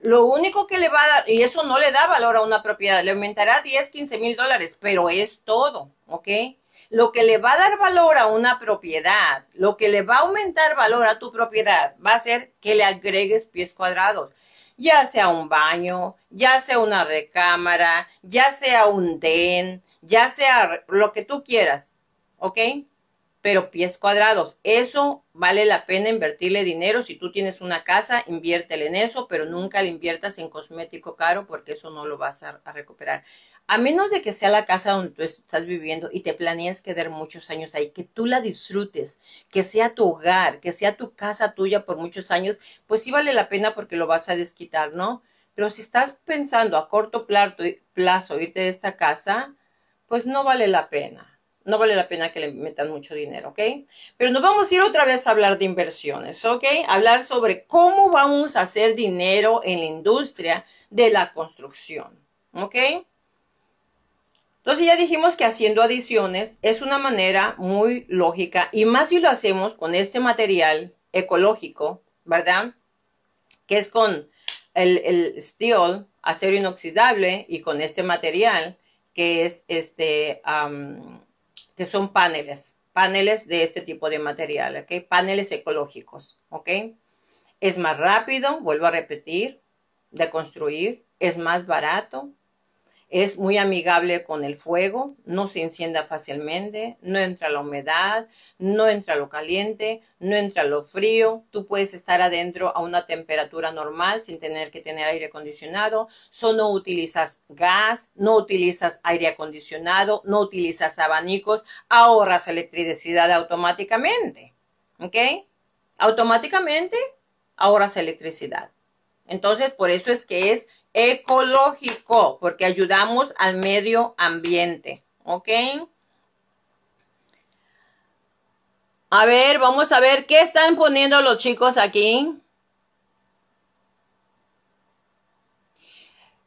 Lo único que le va a dar, y eso no le da valor a una propiedad, le aumentará 10, 15 mil dólares, pero es todo, ¿ok? Lo que le va a dar valor a una propiedad, lo que le va a aumentar valor a tu propiedad, va a ser que le agregues pies cuadrados, ya sea un baño, ya sea una recámara, ya sea un den, ya sea lo que tú quieras, ¿ok? Pero pies cuadrados. Eso vale la pena invertirle dinero. Si tú tienes una casa, inviértele en eso, pero nunca le inviertas en cosmético caro porque eso no lo vas a, recuperar. A menos de que sea la casa donde tú estás viviendo y te planeas quedar muchos años ahí, que tú la disfrutes, que sea tu hogar, que sea tu casa tuya por muchos años, pues sí vale la pena porque lo vas a desquitar, ¿no? Pero si estás pensando a corto plazo, plazo irte de esta casa, pues no vale la pena no vale la pena que le metan mucho dinero, ¿ok? Pero nos vamos a ir otra vez a hablar de inversiones, ¿ok? Hablar sobre cómo vamos a hacer dinero en la industria de la construcción, ¿ok? Entonces ya dijimos que haciendo adiciones es una manera muy lógica y más si lo hacemos con este material ecológico, ¿verdad? Que es con el, el steel, acero inoxidable y con este material que es este que son paneles, paneles de este tipo de material, ¿ok? Paneles ecológicos, ¿ok? Es más rápido, vuelvo a repetir, de construir, es más barato, es muy amigable con el fuego, no se encienda fácilmente, no entra la humedad, no entra lo caliente, no entra lo frío. Tú puedes estar adentro a una temperatura normal sin tener que tener aire acondicionado. Solo utilizas gas, no utilizas aire acondicionado, no utilizas abanicos, ahorras electricidad automáticamente. ¿Ok? Automáticamente ahorras electricidad. Entonces, por eso es que es ecológico, porque ayudamos al medio ambiente. ¿Ok? A ver, vamos a ver qué están poniendo los chicos aquí.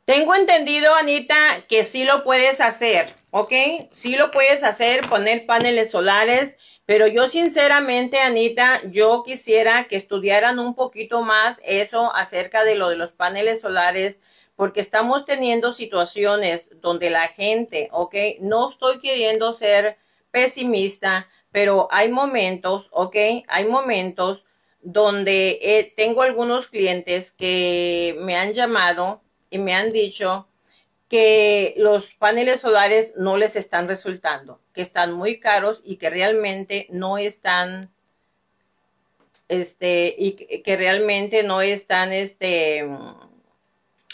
Tengo entendido, Anita, que sí lo puedes hacer, ¿ok? Sí lo puedes hacer, poner paneles solares, pero yo sinceramente, Anita, yo quisiera que estudiaran un poquito más eso acerca de lo de los paneles solares, porque estamos teniendo situaciones donde la gente, ¿ok? No estoy queriendo ser pesimista, pero hay momentos, ¿ok? Hay momentos donde eh, tengo algunos clientes que me han llamado y me han dicho que los paneles solares no les están resultando, que están muy caros y que realmente no están, este, y que realmente no están, este,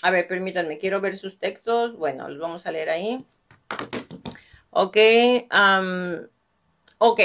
a ver, permítanme, quiero ver sus textos. Bueno, los vamos a leer ahí. Ok, um, ok.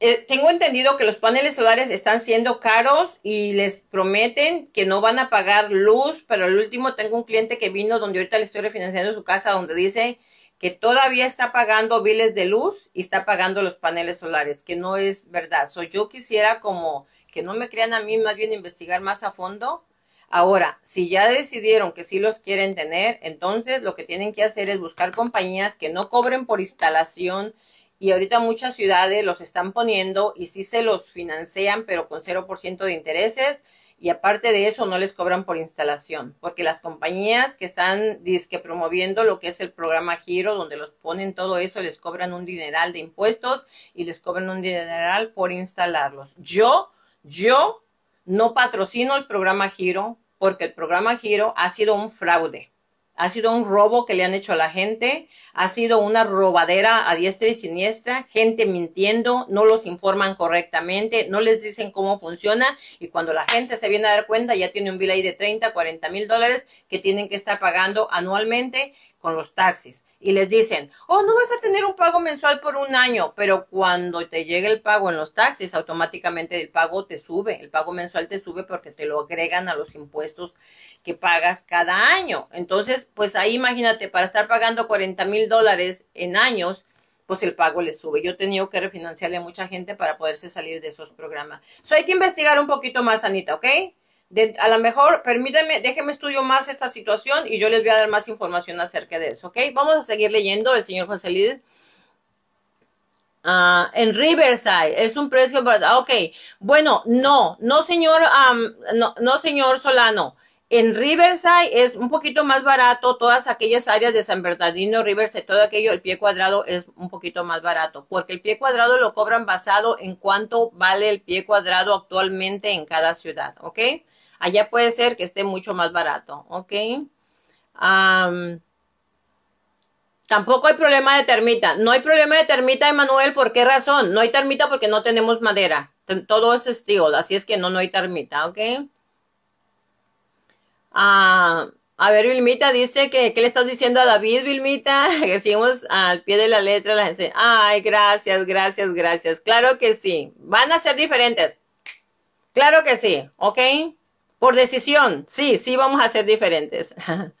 Eh, tengo entendido que los paneles solares están siendo caros y les prometen que no van a pagar luz, pero el último tengo un cliente que vino donde ahorita le estoy refinanciando su casa donde dice que todavía está pagando biles de luz y está pagando los paneles solares, que no es verdad. So, yo quisiera como que no me crean a mí, más bien investigar más a fondo. Ahora, si ya decidieron que sí los quieren tener, entonces lo que tienen que hacer es buscar compañías que no cobren por instalación, y ahorita muchas ciudades los están poniendo y sí se los financian, pero con 0% de intereses y aparte de eso no les cobran por instalación, porque las compañías que están disque promoviendo lo que es el programa Giro, donde los ponen todo eso, les cobran un dineral de impuestos y les cobran un dineral por instalarlos. Yo, yo no patrocino el programa Giro porque el programa Giro ha sido un fraude. Ha sido un robo que le han hecho a la gente, ha sido una robadera a diestra y siniestra, gente mintiendo, no los informan correctamente, no les dicen cómo funciona. Y cuando la gente se viene a dar cuenta ya tiene un bill ahí de 30, 40 mil dólares que tienen que estar pagando anualmente con los taxis y les dicen, oh, no vas a tener un pago mensual por un año, pero cuando te llegue el pago en los taxis, automáticamente el pago te sube, el pago mensual te sube porque te lo agregan a los impuestos que pagas cada año. Entonces, pues ahí imagínate, para estar pagando 40 mil dólares en años, pues el pago le sube. Yo he tenido que refinanciarle a mucha gente para poderse salir de esos programas. So hay que investigar un poquito más, Anita, ¿ok? A lo mejor, permítanme, déjenme estudio más esta situación y yo les voy a dar más información acerca de eso, ¿ok? Vamos a seguir leyendo el señor José Líder. Ah, en Riverside es un precio, ah, ok. Bueno, no, no señor, no, no señor Solano. En Riverside es un poquito más barato, todas aquellas áreas de San Bernardino, Riverside, todo aquello, el pie cuadrado es un poquito más barato, porque el pie cuadrado lo cobran basado en cuánto vale el pie cuadrado actualmente en cada ciudad, ¿ok? Allá puede ser que esté mucho más barato, ¿ok? tampoco hay problema de termita. No hay problema de termita, Emanuel, ¿por qué razón? No hay termita porque no tenemos madera. Todo es steel, así es que no, no hay termita, ¿ok? Ah, a ver, Vilmita dice que, ¿qué le estás diciendo a David, Vilmita? [laughs] Que sigamos al pie de la letra. La gente, ay, gracias, gracias, gracias. Claro que sí. Van a ser diferentes. Claro que sí, ¿ok? Por decisión, sí, sí vamos a ser diferentes. [laughs]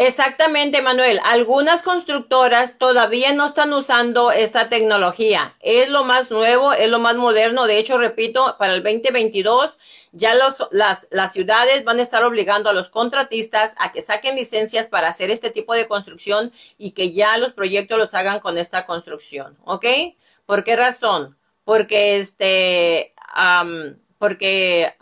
Exactamente, Manuel. Algunas constructoras todavía no están usando esta tecnología. Es lo más nuevo, es lo más moderno. De hecho, repito, para el 2022 ya las, las ciudades van a estar obligando a los contratistas a que saquen licencias para hacer este tipo de construcción y que ya los proyectos los hagan con esta construcción. ¿Ok? ¿Por qué razón? Porque este, porque,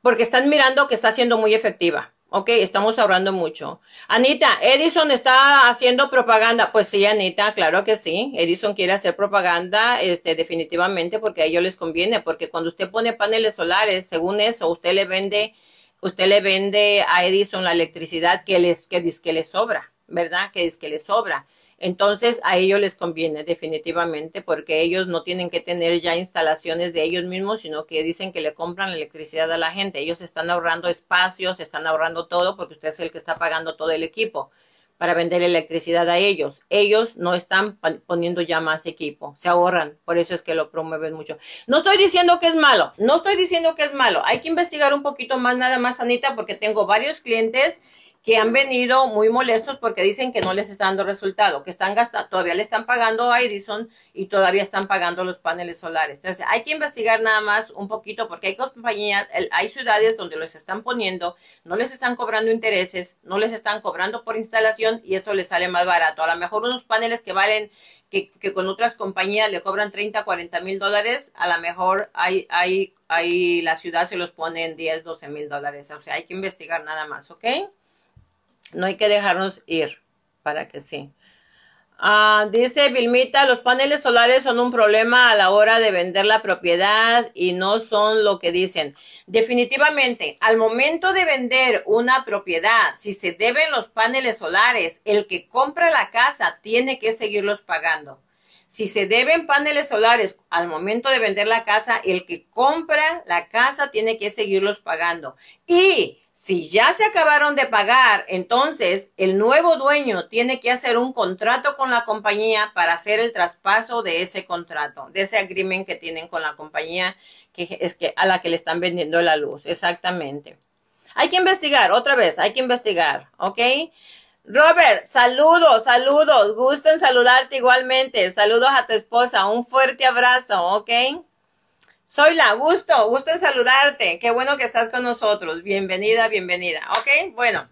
porque están mirando que está siendo muy efectiva. Ok, estamos ahorrando mucho. Anita, Edison está haciendo propaganda. Pues sí, Anita, claro que sí. Edison quiere hacer propaganda, este, definitivamente, porque a ellos les conviene, porque cuando usted pone paneles solares, según eso, usted le vende, usted le vende a Edison la electricidad que les, que, que le sobra, ¿verdad? Que que le sobra. Entonces a ellos les conviene definitivamente porque ellos no tienen que tener ya instalaciones de ellos mismos, sino que dicen que le compran la electricidad a la gente. Ellos están ahorrando espacios, están ahorrando todo porque usted es el que está pagando todo el equipo para vender electricidad a ellos. Ellos no están poniendo ya más equipo, se ahorran, por eso es que lo promueven mucho. No estoy diciendo que es malo, no estoy diciendo que es malo. Hay que investigar un poquito más nada más, Anita, porque tengo varios clientes que han venido muy molestos porque dicen que no les está dando resultado, que están gastando, todavía le están pagando a Edison y todavía están pagando los paneles solares. Entonces, hay que investigar nada más un poquito porque hay compañías, hay ciudades donde los están poniendo, no les están cobrando intereses, no les están cobrando por instalación y eso les sale más barato. A lo mejor unos paneles que valen, que, que con otras compañías le cobran 30, 40 mil dólares, a lo mejor hay, hay, hay, la ciudad se los pone en 10, 12 mil dólares. O sea, hay que investigar nada más, ¿ok? No hay que dejarnos ir para que sí. Ah, dice Vilmita, los paneles solares son un problema a la hora de vender la propiedad y no son lo que dicen. Definitivamente, al momento de vender una propiedad, si se deben los paneles solares, el que compra la casa tiene que seguirlos pagando. Si se deben paneles solares al momento de vender la casa, el que compra la casa tiene que seguirlos pagando. Y si ya se acabaron de pagar, entonces el nuevo dueño tiene que hacer un contrato con la compañía para hacer el traspaso de ese contrato, de ese agreement que tienen con la compañía que es que a la que le están vendiendo la luz. Exactamente. Hay que investigar, otra vez, hay que investigar, ¿ok? Robert, saludos, saludos, gusto en saludarte igualmente. Saludos a tu esposa, un fuerte abrazo, ¿ok? Soy la gusto, gusto en saludarte. Qué bueno que estás con nosotros. Bienvenida, bienvenida. Ok, bueno,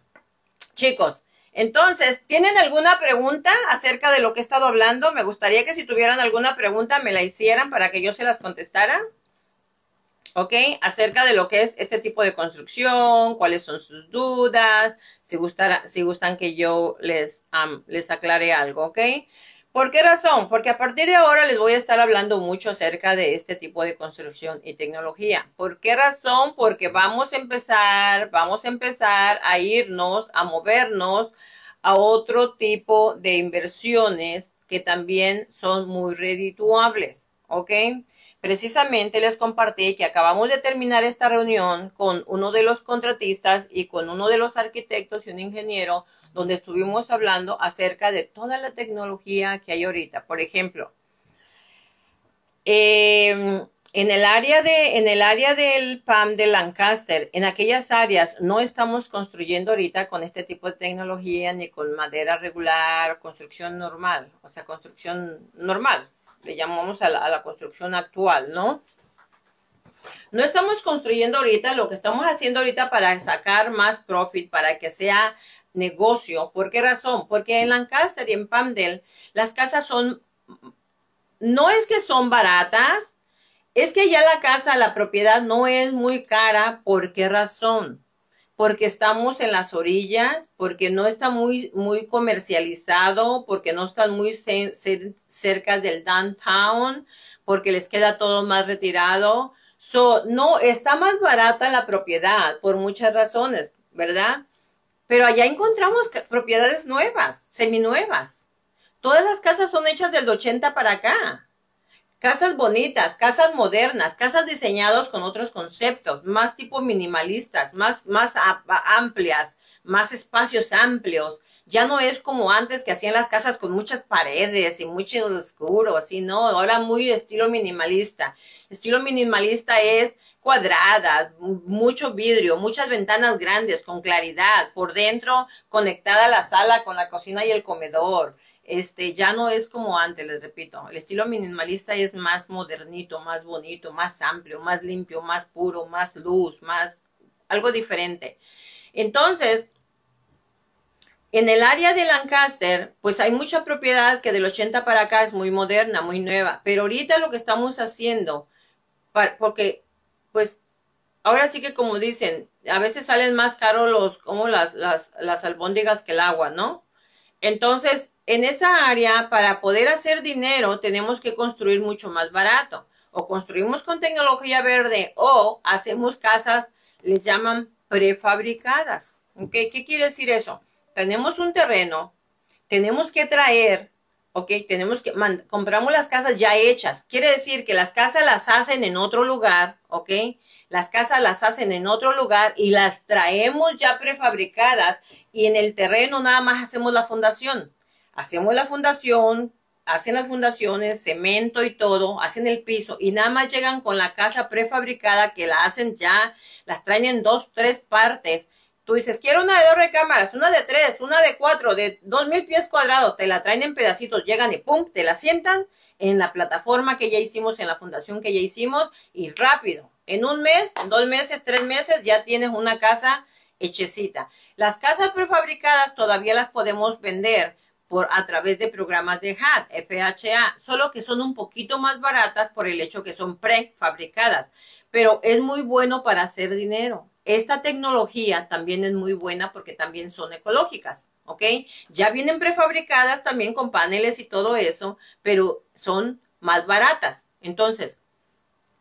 chicos, entonces, ¿tienen alguna pregunta acerca de lo que he estado hablando? Me gustaría que si tuvieran alguna pregunta me la hicieran para que yo se las contestara. ¿ok? Acerca de lo que es este tipo de construcción, cuáles son sus dudas, si, si gustan que yo les, les aclare algo, ¿ok? ¿Por qué razón? Porque a partir de ahora les voy a estar hablando mucho acerca de este tipo de construcción y tecnología. ¿Por qué razón? Porque vamos a empezar, vamos a empezar a irnos, a movernos a otro tipo de inversiones que también son muy redituables, ¿ok? Precisamente les compartí que acabamos de terminar esta reunión con uno de los contratistas y con uno de los arquitectos y un ingeniero donde estuvimos hablando acerca de toda la tecnología que hay ahorita. Por ejemplo, em, en el área de, en el área del PAM de Lancaster, en aquellas áreas no estamos construyendo ahorita con este tipo de tecnología ni con madera regular, construcción normal, o sea, construcción normal. Le llamamos a la, a la construcción actual, ¿no? No estamos construyendo ahorita lo que estamos haciendo ahorita para sacar más profit, para que sea negocio. ¿Por qué razón? Porque en Lancaster y en Pamdel las casas son, no es que son baratas, es que ya la casa, la propiedad no es muy cara. ¿Por qué razón? Porque estamos en las orillas, porque no está muy, muy comercializado, porque no están muy cerca del downtown, porque les queda todo más retirado. So, no, está más barata la propiedad por muchas razones, ¿verdad? Pero allá encontramos propiedades nuevas, seminuevas. Todas las casas son hechas del 80 para acá. Casas bonitas, casas modernas, casas diseñadas con otros conceptos, más tipo minimalistas, más, más amplias, más espacios amplios. Ya no es como antes que hacían las casas con muchas paredes y mucho oscuro, así, no, ahora muy estilo minimalista. Estilo minimalista es cuadradas, mucho vidrio, muchas ventanas grandes con claridad, por dentro conectada la sala con la cocina y el comedor. Este ya no es como antes, les repito. El estilo minimalista es más modernito, más bonito, más amplio, más limpio, más puro, más luz, más algo diferente. Entonces, en el área de Lancaster, pues hay mucha propiedad que del 80 para acá es muy moderna, muy nueva. Pero ahorita lo que estamos haciendo, porque pues ahora sí que como dicen, a veces salen más caros los, como las, las, las albóndigas que el agua, ¿no? Entonces, en esa área, para poder hacer dinero, tenemos que construir mucho más barato. O construimos con tecnología verde o hacemos casas, les llaman prefabricadas. ¿Okay? ¿Qué quiere decir eso? Tenemos un terreno, tenemos que traer, ¿ok? Tenemos que, compramos las casas ya hechas. Quiere decir que las casas las hacen en otro lugar, ¿ok? Las casas las hacen en otro lugar y las traemos ya prefabricadas y en el terreno nada más hacemos la fundación. Hacemos la fundación, hacen las fundaciones, cemento y todo, hacen el piso y nada más llegan con la casa prefabricada que la hacen ya, las traen en dos, tres partes Tú dices, quiero una de dos recámaras, una de tres, una de cuatro, de dos mil pies cuadrados, te la traen en pedacitos, llegan y pum, te la sientan en la plataforma que ya hicimos, en la fundación que ya hicimos, y rápido, en un mes, dos meses, tres meses, ya tienes una casa hechecita. Las casas prefabricadas todavía las podemos vender por a través de programas de HAT, FHA, solo que son un poquito más baratas por el hecho que son prefabricadas, pero es muy bueno para hacer dinero. Esta tecnología también es muy buena porque también son ecológicas, ¿ok? Ya vienen prefabricadas también con paneles y todo eso, pero son más baratas. Entonces,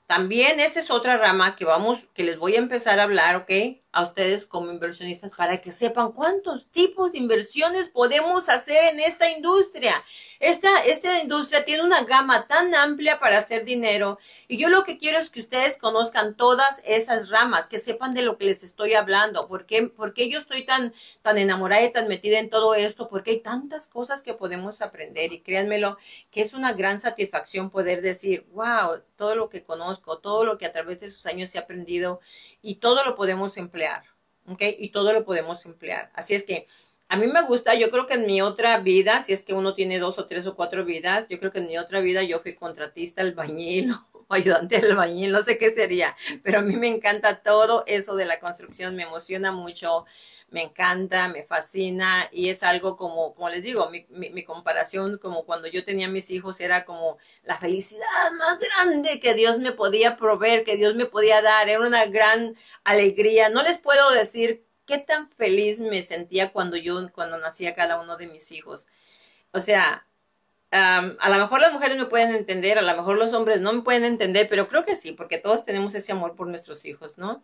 también esa es otra rama que vamos, que les voy a empezar a hablar, ¿ok? A ustedes como inversionistas para que sepan cuántos tipos de inversiones podemos hacer en esta industria. Esta, esta industria tiene una gama tan amplia para hacer dinero y yo lo que quiero es que ustedes conozcan todas esas ramas, que sepan de lo que les estoy hablando, por qué, yo estoy tan, tan enamorada y tan metida en todo esto, porque hay tantas cosas que podemos aprender y créanmelo que es una gran satisfacción poder decir, wow, todo lo que conozco, todo lo que a través de esos años he aprendido y todo lo podemos emplear, ¿ok? Y todo lo podemos emplear. Así es que a mí me gusta, yo creo que en mi otra vida, si es que uno tiene dos o tres o cuatro vidas, yo creo que en mi otra vida yo fui contratista, albañil [laughs] o ayudante del albañil, no sé qué sería, pero a mí me encanta todo eso de la construcción, me emociona mucho, me encanta, me fascina y es algo como, como les digo, mi, mi, comparación como cuando yo tenía mis hijos era como la felicidad más grande que Dios me podía proveer, que Dios me podía dar, era una gran alegría. No les puedo decir qué tan feliz me sentía cuando yo, cuando nacía cada uno de mis hijos. O sea, a lo mejor las mujeres me pueden entender, a lo mejor los hombres no me pueden entender, pero creo que sí, porque todos tenemos ese amor por nuestros hijos, ¿no?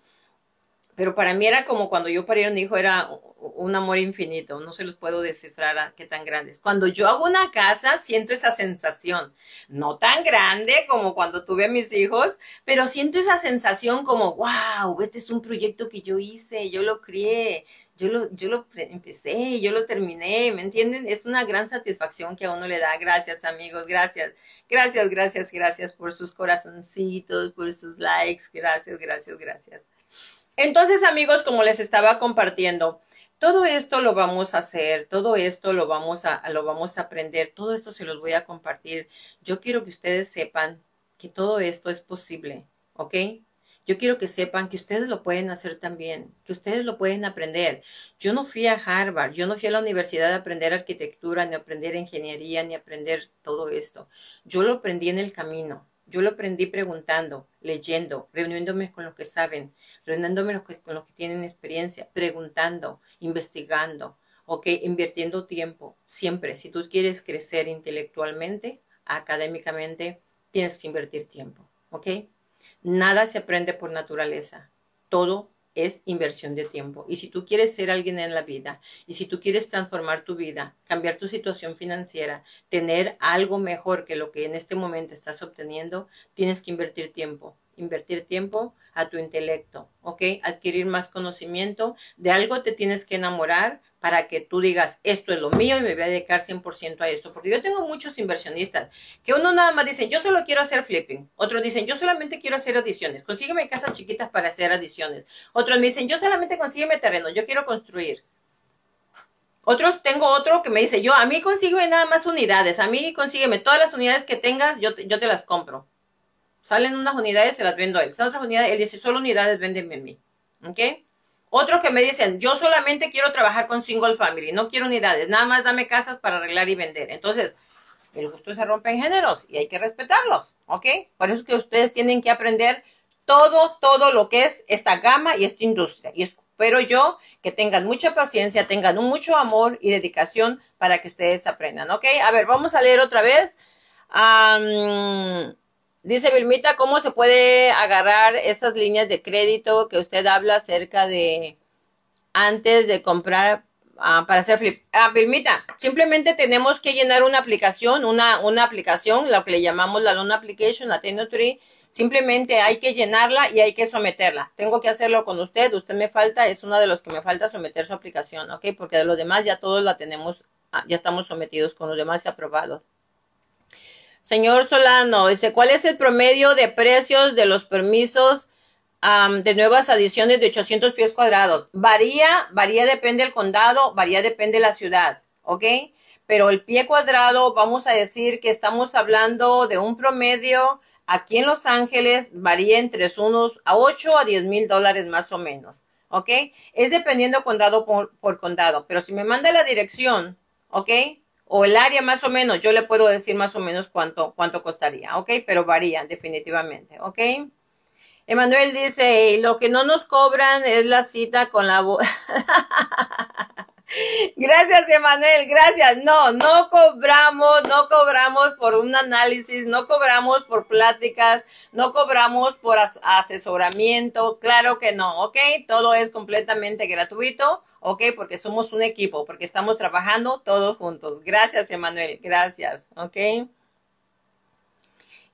Pero para mí era como cuando yo parí un hijo, era un amor infinito, no se los puedo descifrar qué tan grandes. Cuando yo hago una casa, siento esa sensación, no tan grande como cuando tuve a mis hijos, pero siento esa sensación como, wow, este es un proyecto que yo hice, yo lo crié, yo lo, yo lo empecé, yo lo terminé, ¿me entienden? Es una gran satisfacción que a uno le da. Gracias, amigos, gracias, gracias, gracias, gracias por sus corazoncitos, por sus likes, gracias, gracias, gracias. Entonces, amigos, como les estaba compartiendo, todo esto lo vamos a hacer, todo esto lo vamos a, lo vamos a aprender, todo esto se los voy a compartir. Yo quiero que ustedes sepan que todo esto es posible, ¿ok? Yo quiero que sepan que ustedes lo pueden hacer también, que ustedes lo pueden aprender. Yo no fui a Harvard, yo no fui a la universidad a aprender arquitectura, ni a aprender ingeniería, ni a aprender todo esto. Yo lo aprendí en el camino. Yo lo aprendí preguntando, leyendo, reuniéndome con los que saben, reuniéndome con los que tienen experiencia, preguntando, investigando, ¿ok? Invirtiendo tiempo. Siempre, si tú quieres crecer intelectualmente, académicamente, tienes que invertir tiempo, ¿ok? Nada se aprende por naturaleza. Todo es inversión de tiempo. Y si tú quieres ser alguien en la vida, y si tú quieres transformar tu vida, cambiar tu situación financiera, tener algo mejor que lo que en este momento estás obteniendo, tienes que invertir tiempo. Invertir tiempo a tu intelecto, ¿ok? Adquirir más conocimiento. De algo te tienes que enamorar para que tú digas, esto es lo mío y me voy a dedicar 100% a esto. Porque yo tengo muchos inversionistas que uno nada más dicen, yo solo quiero hacer flipping. Otros dicen, yo solamente quiero hacer adiciones. Consígueme casas chiquitas para hacer adiciones. Otros me dicen, yo solamente consígueme terreno, yo quiero construir. Otros, tengo otro que me dice, yo, a mí consígueme nada más unidades. A mí consígueme todas las unidades que tengas, yo yo te las compro. Salen unas unidades, se las vendo a él. Salen otras unidades, él dice, solo unidades, véndeme a mí. ¿Ok? Otros que me dicen, yo solamente quiero trabajar con single family, no quiero unidades, nada más dame casas para arreglar y vender. Entonces, el gusto se rompe en géneros y hay que respetarlos, ¿ok? Por eso es que ustedes tienen que aprender todo, todo lo que es esta gama y esta industria. Y espero yo que tengan mucha paciencia, tengan mucho amor y dedicación para que ustedes aprendan, ¿ok? A ver, vamos a leer otra vez. Dice Vilmita, ¿cómo se puede agarrar esas líneas de crédito que usted habla acerca de antes de comprar ah, para hacer flip? Ah, Vilmita, simplemente tenemos que llenar una aplicación, una, una aplicación, lo que le llamamos la loan application, la Tree. Simplemente hay que llenarla y hay que someterla. Tengo que hacerlo con usted. Usted me falta, es uno de los que me falta someter su aplicación, ¿ok? Porque de los demás ya todos la tenemos, ah, ya estamos sometidos con los demás y aprobados. Señor Solano, dice, ¿cuál es el promedio de precios de los permisos de nuevas adiciones de 800 pies cuadrados. Varía, varía depende del condado, varía depende de la ciudad, ¿ok? Pero el pie cuadrado, vamos a decir que estamos hablando de un promedio aquí en Los Ángeles, varía entre unos a 8 a 10 mil dólares más o menos, ¿ok? Es dependiendo condado por, por condado, pero si me manda la dirección, ¿ok? O el área más o menos, yo le puedo decir más o menos cuánto, cuánto costaría, ¿ok? Pero varía definitivamente, ¿ok? Emanuel dice, lo que no nos cobran es la cita con la. [laughs] Gracias, Emanuel, gracias. No, no cobramos, no cobramos por un análisis, no cobramos por pláticas, no cobramos por asesoramiento, claro que no, ¿ok? Todo es completamente gratuito, ¿ok? Porque somos un equipo, porque estamos trabajando todos juntos. Gracias, Emanuel, gracias, ¿ok?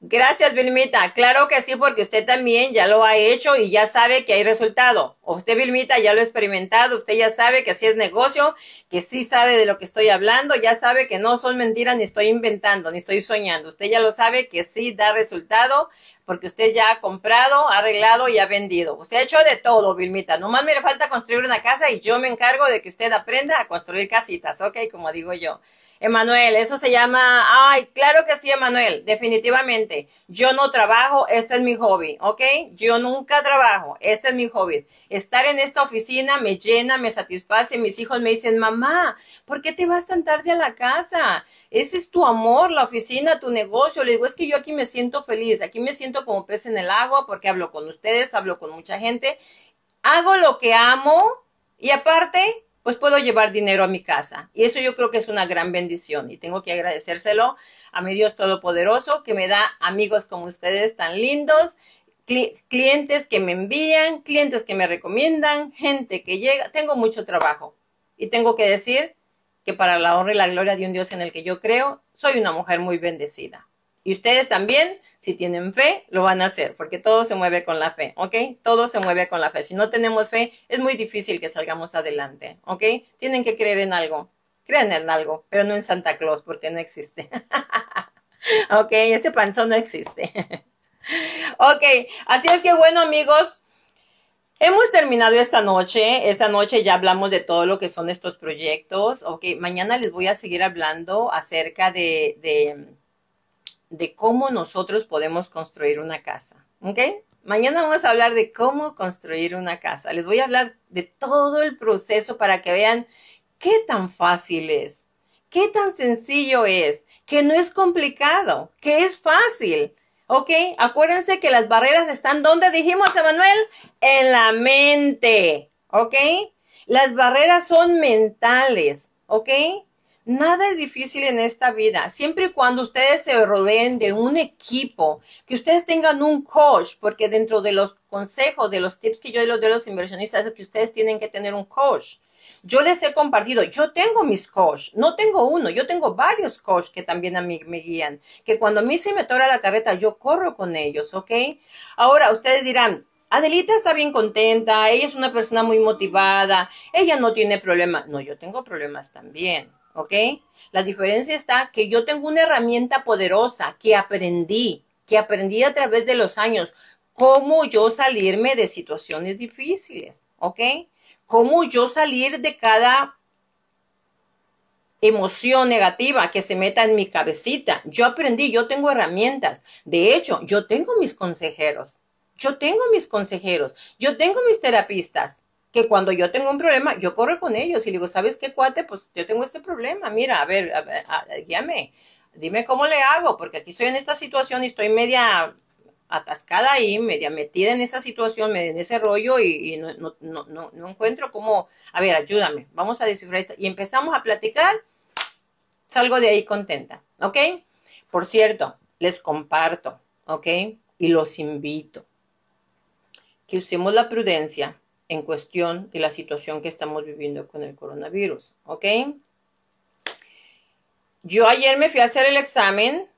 Gracias, Vilmita. Claro que sí, porque usted también ya lo ha hecho y ya sabe que hay resultado. Usted, Vilmita, ya lo ha experimentado. Usted ya sabe que así es negocio, que sí sabe de lo que estoy hablando. Ya sabe que no son mentiras, ni estoy inventando, ni estoy soñando. Usted ya lo sabe que sí da resultado porque usted ya ha comprado, ha arreglado y ha vendido. Usted ha hecho de todo, Vilmita. Nomás me le falta construir una casa y yo me encargo de que usted aprenda a construir casitas, ¿ok? Como digo yo. Emanuel, eso se llama, ay, claro que sí, Emanuel, definitivamente. Yo no trabajo, este es mi hobby, ¿ok? Yo nunca trabajo, este es mi hobby. Estar en esta oficina me llena, me satisface. Mis hijos me dicen, mamá, ¿por qué te vas tan tarde a la casa? Ese es tu amor, la oficina, tu negocio. Le digo, es que yo aquí me siento feliz, aquí me siento como pez en el agua porque hablo con ustedes, hablo con mucha gente. Hago lo que amo y aparte pues puedo llevar dinero a mi casa. Y eso yo creo que es una gran bendición y tengo que agradecérselo a mi Dios Todopoderoso que me da amigos como ustedes tan lindos, clientes que me envían, clientes que me recomiendan, gente que llega. Tengo mucho trabajo y tengo que decir que para la honra y la gloria de un Dios en el que yo creo, soy una mujer muy bendecida. Y ustedes también si tienen fe, lo van a hacer, porque todo se mueve con la fe, ¿ok? Todo se mueve con la fe. Si no tenemos fe, es muy difícil que salgamos adelante, ¿ok? Tienen que creer en algo. Crean en algo, pero no en Santa Claus, porque no existe. [laughs] ok, ese panzón no existe. [laughs] ok, así es que bueno, amigos, Hemos terminado esta noche. Esta noche ya hablamos de todo lo que son estos proyectos. Ok, mañana les voy a seguir hablando acerca de, de de cómo nosotros podemos construir una casa. ¿Ok? Mañana vamos a hablar de cómo construir una casa. Les voy a hablar de todo el proceso para que vean qué tan fácil es, qué tan sencillo es, que no es complicado, que es fácil. ¿Ok? Acuérdense que las barreras están donde dijimos, Emanuel, en la mente. ¿Ok? Las barreras son mentales. ¿Ok? Nada es difícil en esta vida, siempre y cuando ustedes se rodeen de un equipo, que ustedes tengan un coach, porque dentro de los consejos, de los tips que yo doy de los inversionistas, es que ustedes tienen que tener un coach. Yo les he compartido, yo tengo mis coach, no tengo uno, yo tengo varios coach que también a mí me guían, que cuando a mí se me tora la carreta, yo corro con ellos, ¿ok? Ahora, ustedes dirán, Adelita está bien contenta, ella es una persona muy motivada, ella no tiene problema. No, yo tengo problemas también. ¿Ok? La diferencia está que yo tengo una herramienta poderosa que aprendí, que aprendí a través de los años, cómo yo salirme de situaciones difíciles, ¿ok? Cómo yo salir de cada emoción negativa que se meta en mi cabecita. Yo aprendí, yo tengo herramientas. De hecho, yo tengo mis consejeros. Yo tengo mis consejeros. Yo tengo mis terapistas que cuando yo tengo un problema, yo corro con ellos y digo, ¿sabes qué, cuate? Pues yo tengo este problema, mira, a ver, a ver guíame, dime cómo le hago, porque aquí estoy en esta situación y estoy media atascada ahí, media metida en esa situación, en ese rollo y, no, no, no, no, encuentro cómo, a ver, ayúdame, vamos a descifrar esto. Y empezamos a platicar, salgo de ahí contenta, ¿ok? Por cierto, les comparto, ¿ok? Y los invito que usemos la prudencia en cuestión de la situación que estamos viviendo con el coronavirus, ¿ok? Yo ayer me fui a hacer el examen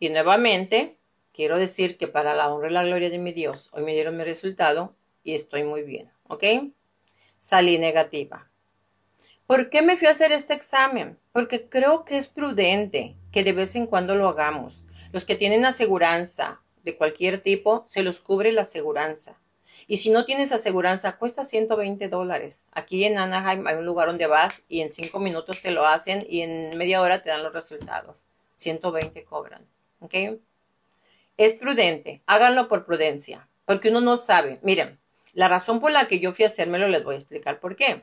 y nuevamente quiero decir que para la honra y la gloria de mi Dios, hoy me dieron mi resultado y estoy muy bien, ¿ok? Salí negativa. ¿Por qué me fui a hacer este examen? Porque creo que es prudente que de vez en cuando lo hagamos. Los que tienen aseguranza de cualquier tipo, se los cubre la aseguranza. Y si no tienes aseguranza, cuesta 120 dólares. Aquí en Anaheim hay un lugar donde vas y en cinco minutos te lo hacen y en media hora te dan los resultados. 120 cobran. ¿Ok? Es prudente. Háganlo por prudencia. Porque uno no sabe. Miren, la razón por la que yo fui a hacérmelo les voy a explicar por qué.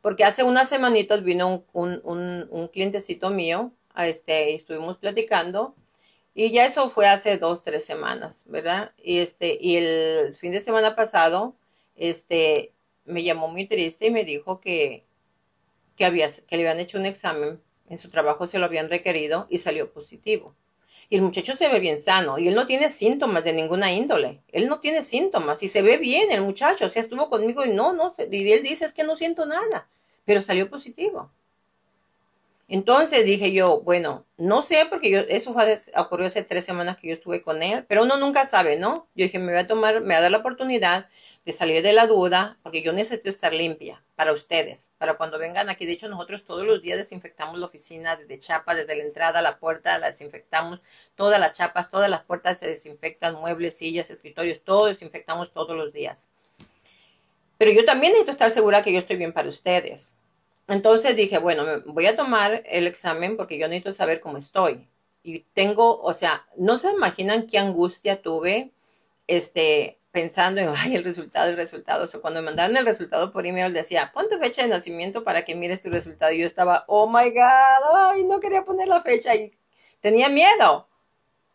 Porque hace unas semanitas vino un, un, un, clientecito mío, a este, y estuvimos platicando, y ya eso fue hace dos, tres semanas, ¿verdad? Y este, y el fin de semana pasado, este, me llamó muy triste y me dijo que, que, había, que le habían hecho un examen, en su trabajo se lo habían requerido y salió positivo. Y el muchacho se ve bien sano y él no tiene síntomas de ninguna índole. Él no tiene síntomas y se ve bien el muchacho. O sea, estuvo conmigo y no, no, y él dice es que no siento nada, pero salió positivo. Entonces dije yo, bueno, no sé, porque yo, eso fue, ocurrió hace tres semanas que yo estuve con él, pero uno nunca sabe, ¿no? Yo dije, me voy a tomar, me voy a dar la oportunidad de salir de la duda, porque yo necesito estar limpia para ustedes, para cuando vengan aquí. De hecho, nosotros todos los días desinfectamos la oficina desde chapa, desde la entrada a la puerta, la desinfectamos, todas las chapas, todas las puertas se desinfectan, muebles, sillas, escritorios, todo desinfectamos todos los días. Pero yo también necesito estar segura que yo estoy bien para ustedes. Entonces dije, bueno, voy a tomar el examen porque yo necesito saber cómo estoy. Y tengo, o sea, no se imaginan qué angustia tuve, este, pensando en, [laughs] ay, el resultado, el resultado. O sea, cuando me mandaron el resultado por email, decía, ponte fecha de nacimiento para que mires tu resultado. Y yo estaba, oh my God, ay, no quería poner la fecha y tenía miedo.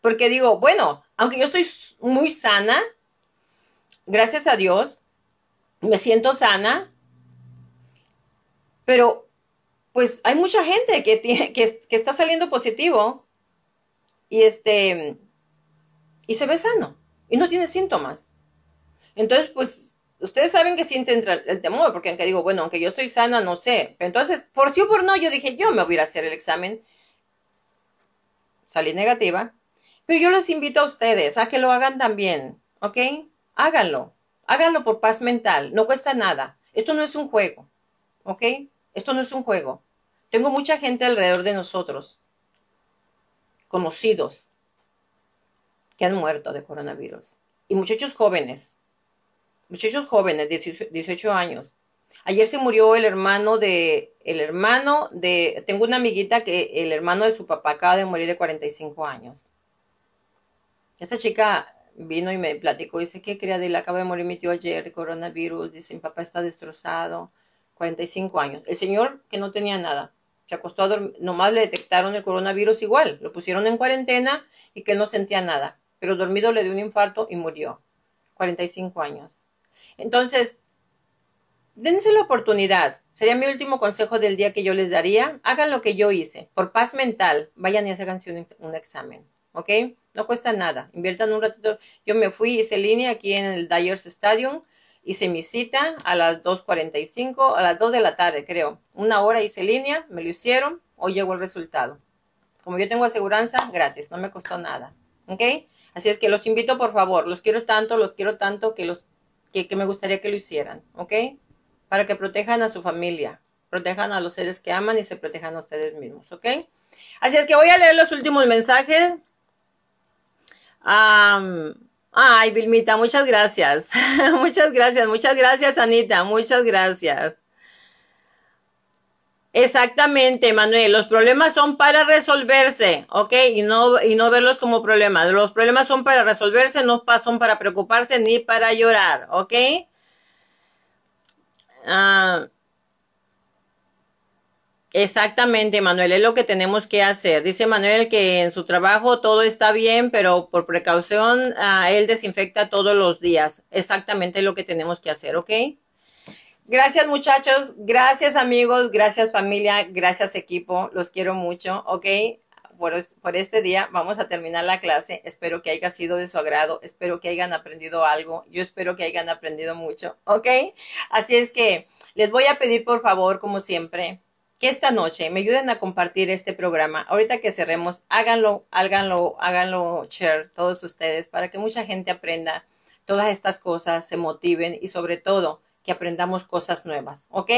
Porque digo, bueno, aunque yo estoy muy sana, gracias a Dios, me siento sana, pero pues hay mucha gente que, tiene, que, está saliendo positivo y este y se ve sano y no tiene síntomas. Entonces, pues, ustedes saben que sienten el temor, porque aunque digo, bueno, aunque yo estoy sana, no sé. Entonces, por sí o por no, yo dije, yo me voy a hacer el examen. Salí negativa. Pero yo les invito a ustedes a que lo hagan también, ¿ok? Háganlo. Háganlo por paz mental. No cuesta nada. Esto no es un juego, ¿ok? Esto no es un juego. Tengo mucha gente alrededor de nosotros, conocidos, que han muerto de coronavirus. Y muchachos jóvenes muchachos jóvenes, 18, años. Ayer se murió el hermano de, el hermano de, tengo una amiguita que el hermano de su papá acaba de morir de 45 años. Esta chica vino y me platicó, dice, ¿qué le Acaba de morir mi tío ayer de coronavirus, dice, mi papá está destrozado, 45 años. El señor que no tenía nada, se acostó a dormir, nomás le detectaron el coronavirus igual, lo pusieron en cuarentena y que no sentía nada, pero dormido le dio un infarto y murió, 45 años. Entonces, dense la oportunidad. Sería mi último consejo del día que yo les daría. Hagan lo que yo hice. Por paz mental, vayan y hagan un, examen. ¿Ok? No cuesta nada. Inviertan un ratito. Yo me fui, hice línea aquí en el Dyers Stadium. Hice mi cita a las 2.45, a las 2 de la tarde, creo. Una hora hice línea, me lo hicieron. Hoy llegó el resultado. Como yo tengo aseguranza, gratis, no me costó nada. ¿Ok? Así es que los invito, por favor. Los quiero tanto, los quiero tanto que los que, me gustaría que lo hicieran, ¿ok? Para que protejan a su familia, protejan a los seres que aman y se protejan a ustedes mismos, ¿ok? Así es que voy a leer los últimos mensajes. Ay, Vilmita, muchas gracias. [laughs] muchas gracias, muchas gracias, Anita, muchas gracias. Exactamente, Manuel. Los problemas son para resolverse, ¿ok? Y no, y no verlos como problemas. Los problemas son para resolverse, no son para preocuparse ni para llorar, ¿ok? Ah, exactamente, Manuel, es lo que tenemos que hacer. Dice Manuel que en su trabajo todo está bien, pero por precaución ah, él desinfecta todos los días. Exactamente lo que tenemos que hacer, ¿ok? Gracias muchachos, gracias amigos, gracias familia, gracias equipo, los quiero mucho, ¿ok? Por, por, este día vamos a terminar la clase. Espero que haya sido de su agrado, espero que hayan aprendido algo, yo espero que hayan aprendido mucho, ¿ok? Así es que les voy a pedir por favor, como siempre, que esta noche me ayuden a compartir este programa. Ahorita que cerremos, háganlo, háganlo, háganlo share todos ustedes para que mucha gente aprenda todas estas cosas, se motiven y sobre todo que aprendamos cosas nuevas, ¿ok?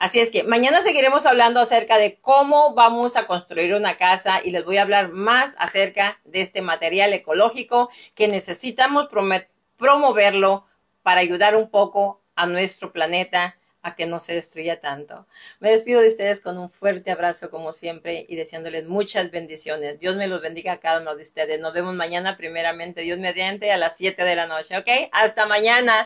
Así es que mañana seguiremos hablando acerca de cómo vamos a construir una casa y les voy a hablar más acerca de este material ecológico que necesitamos promoverlo para ayudar un poco a nuestro planeta que no se destruya tanto. Me despido de ustedes con un fuerte abrazo como siempre y deseándoles muchas bendiciones. Dios me los bendiga a cada uno de ustedes. Nos vemos mañana primeramente, Dios mediante, a las 7 de la noche, ¿ok? Hasta mañana.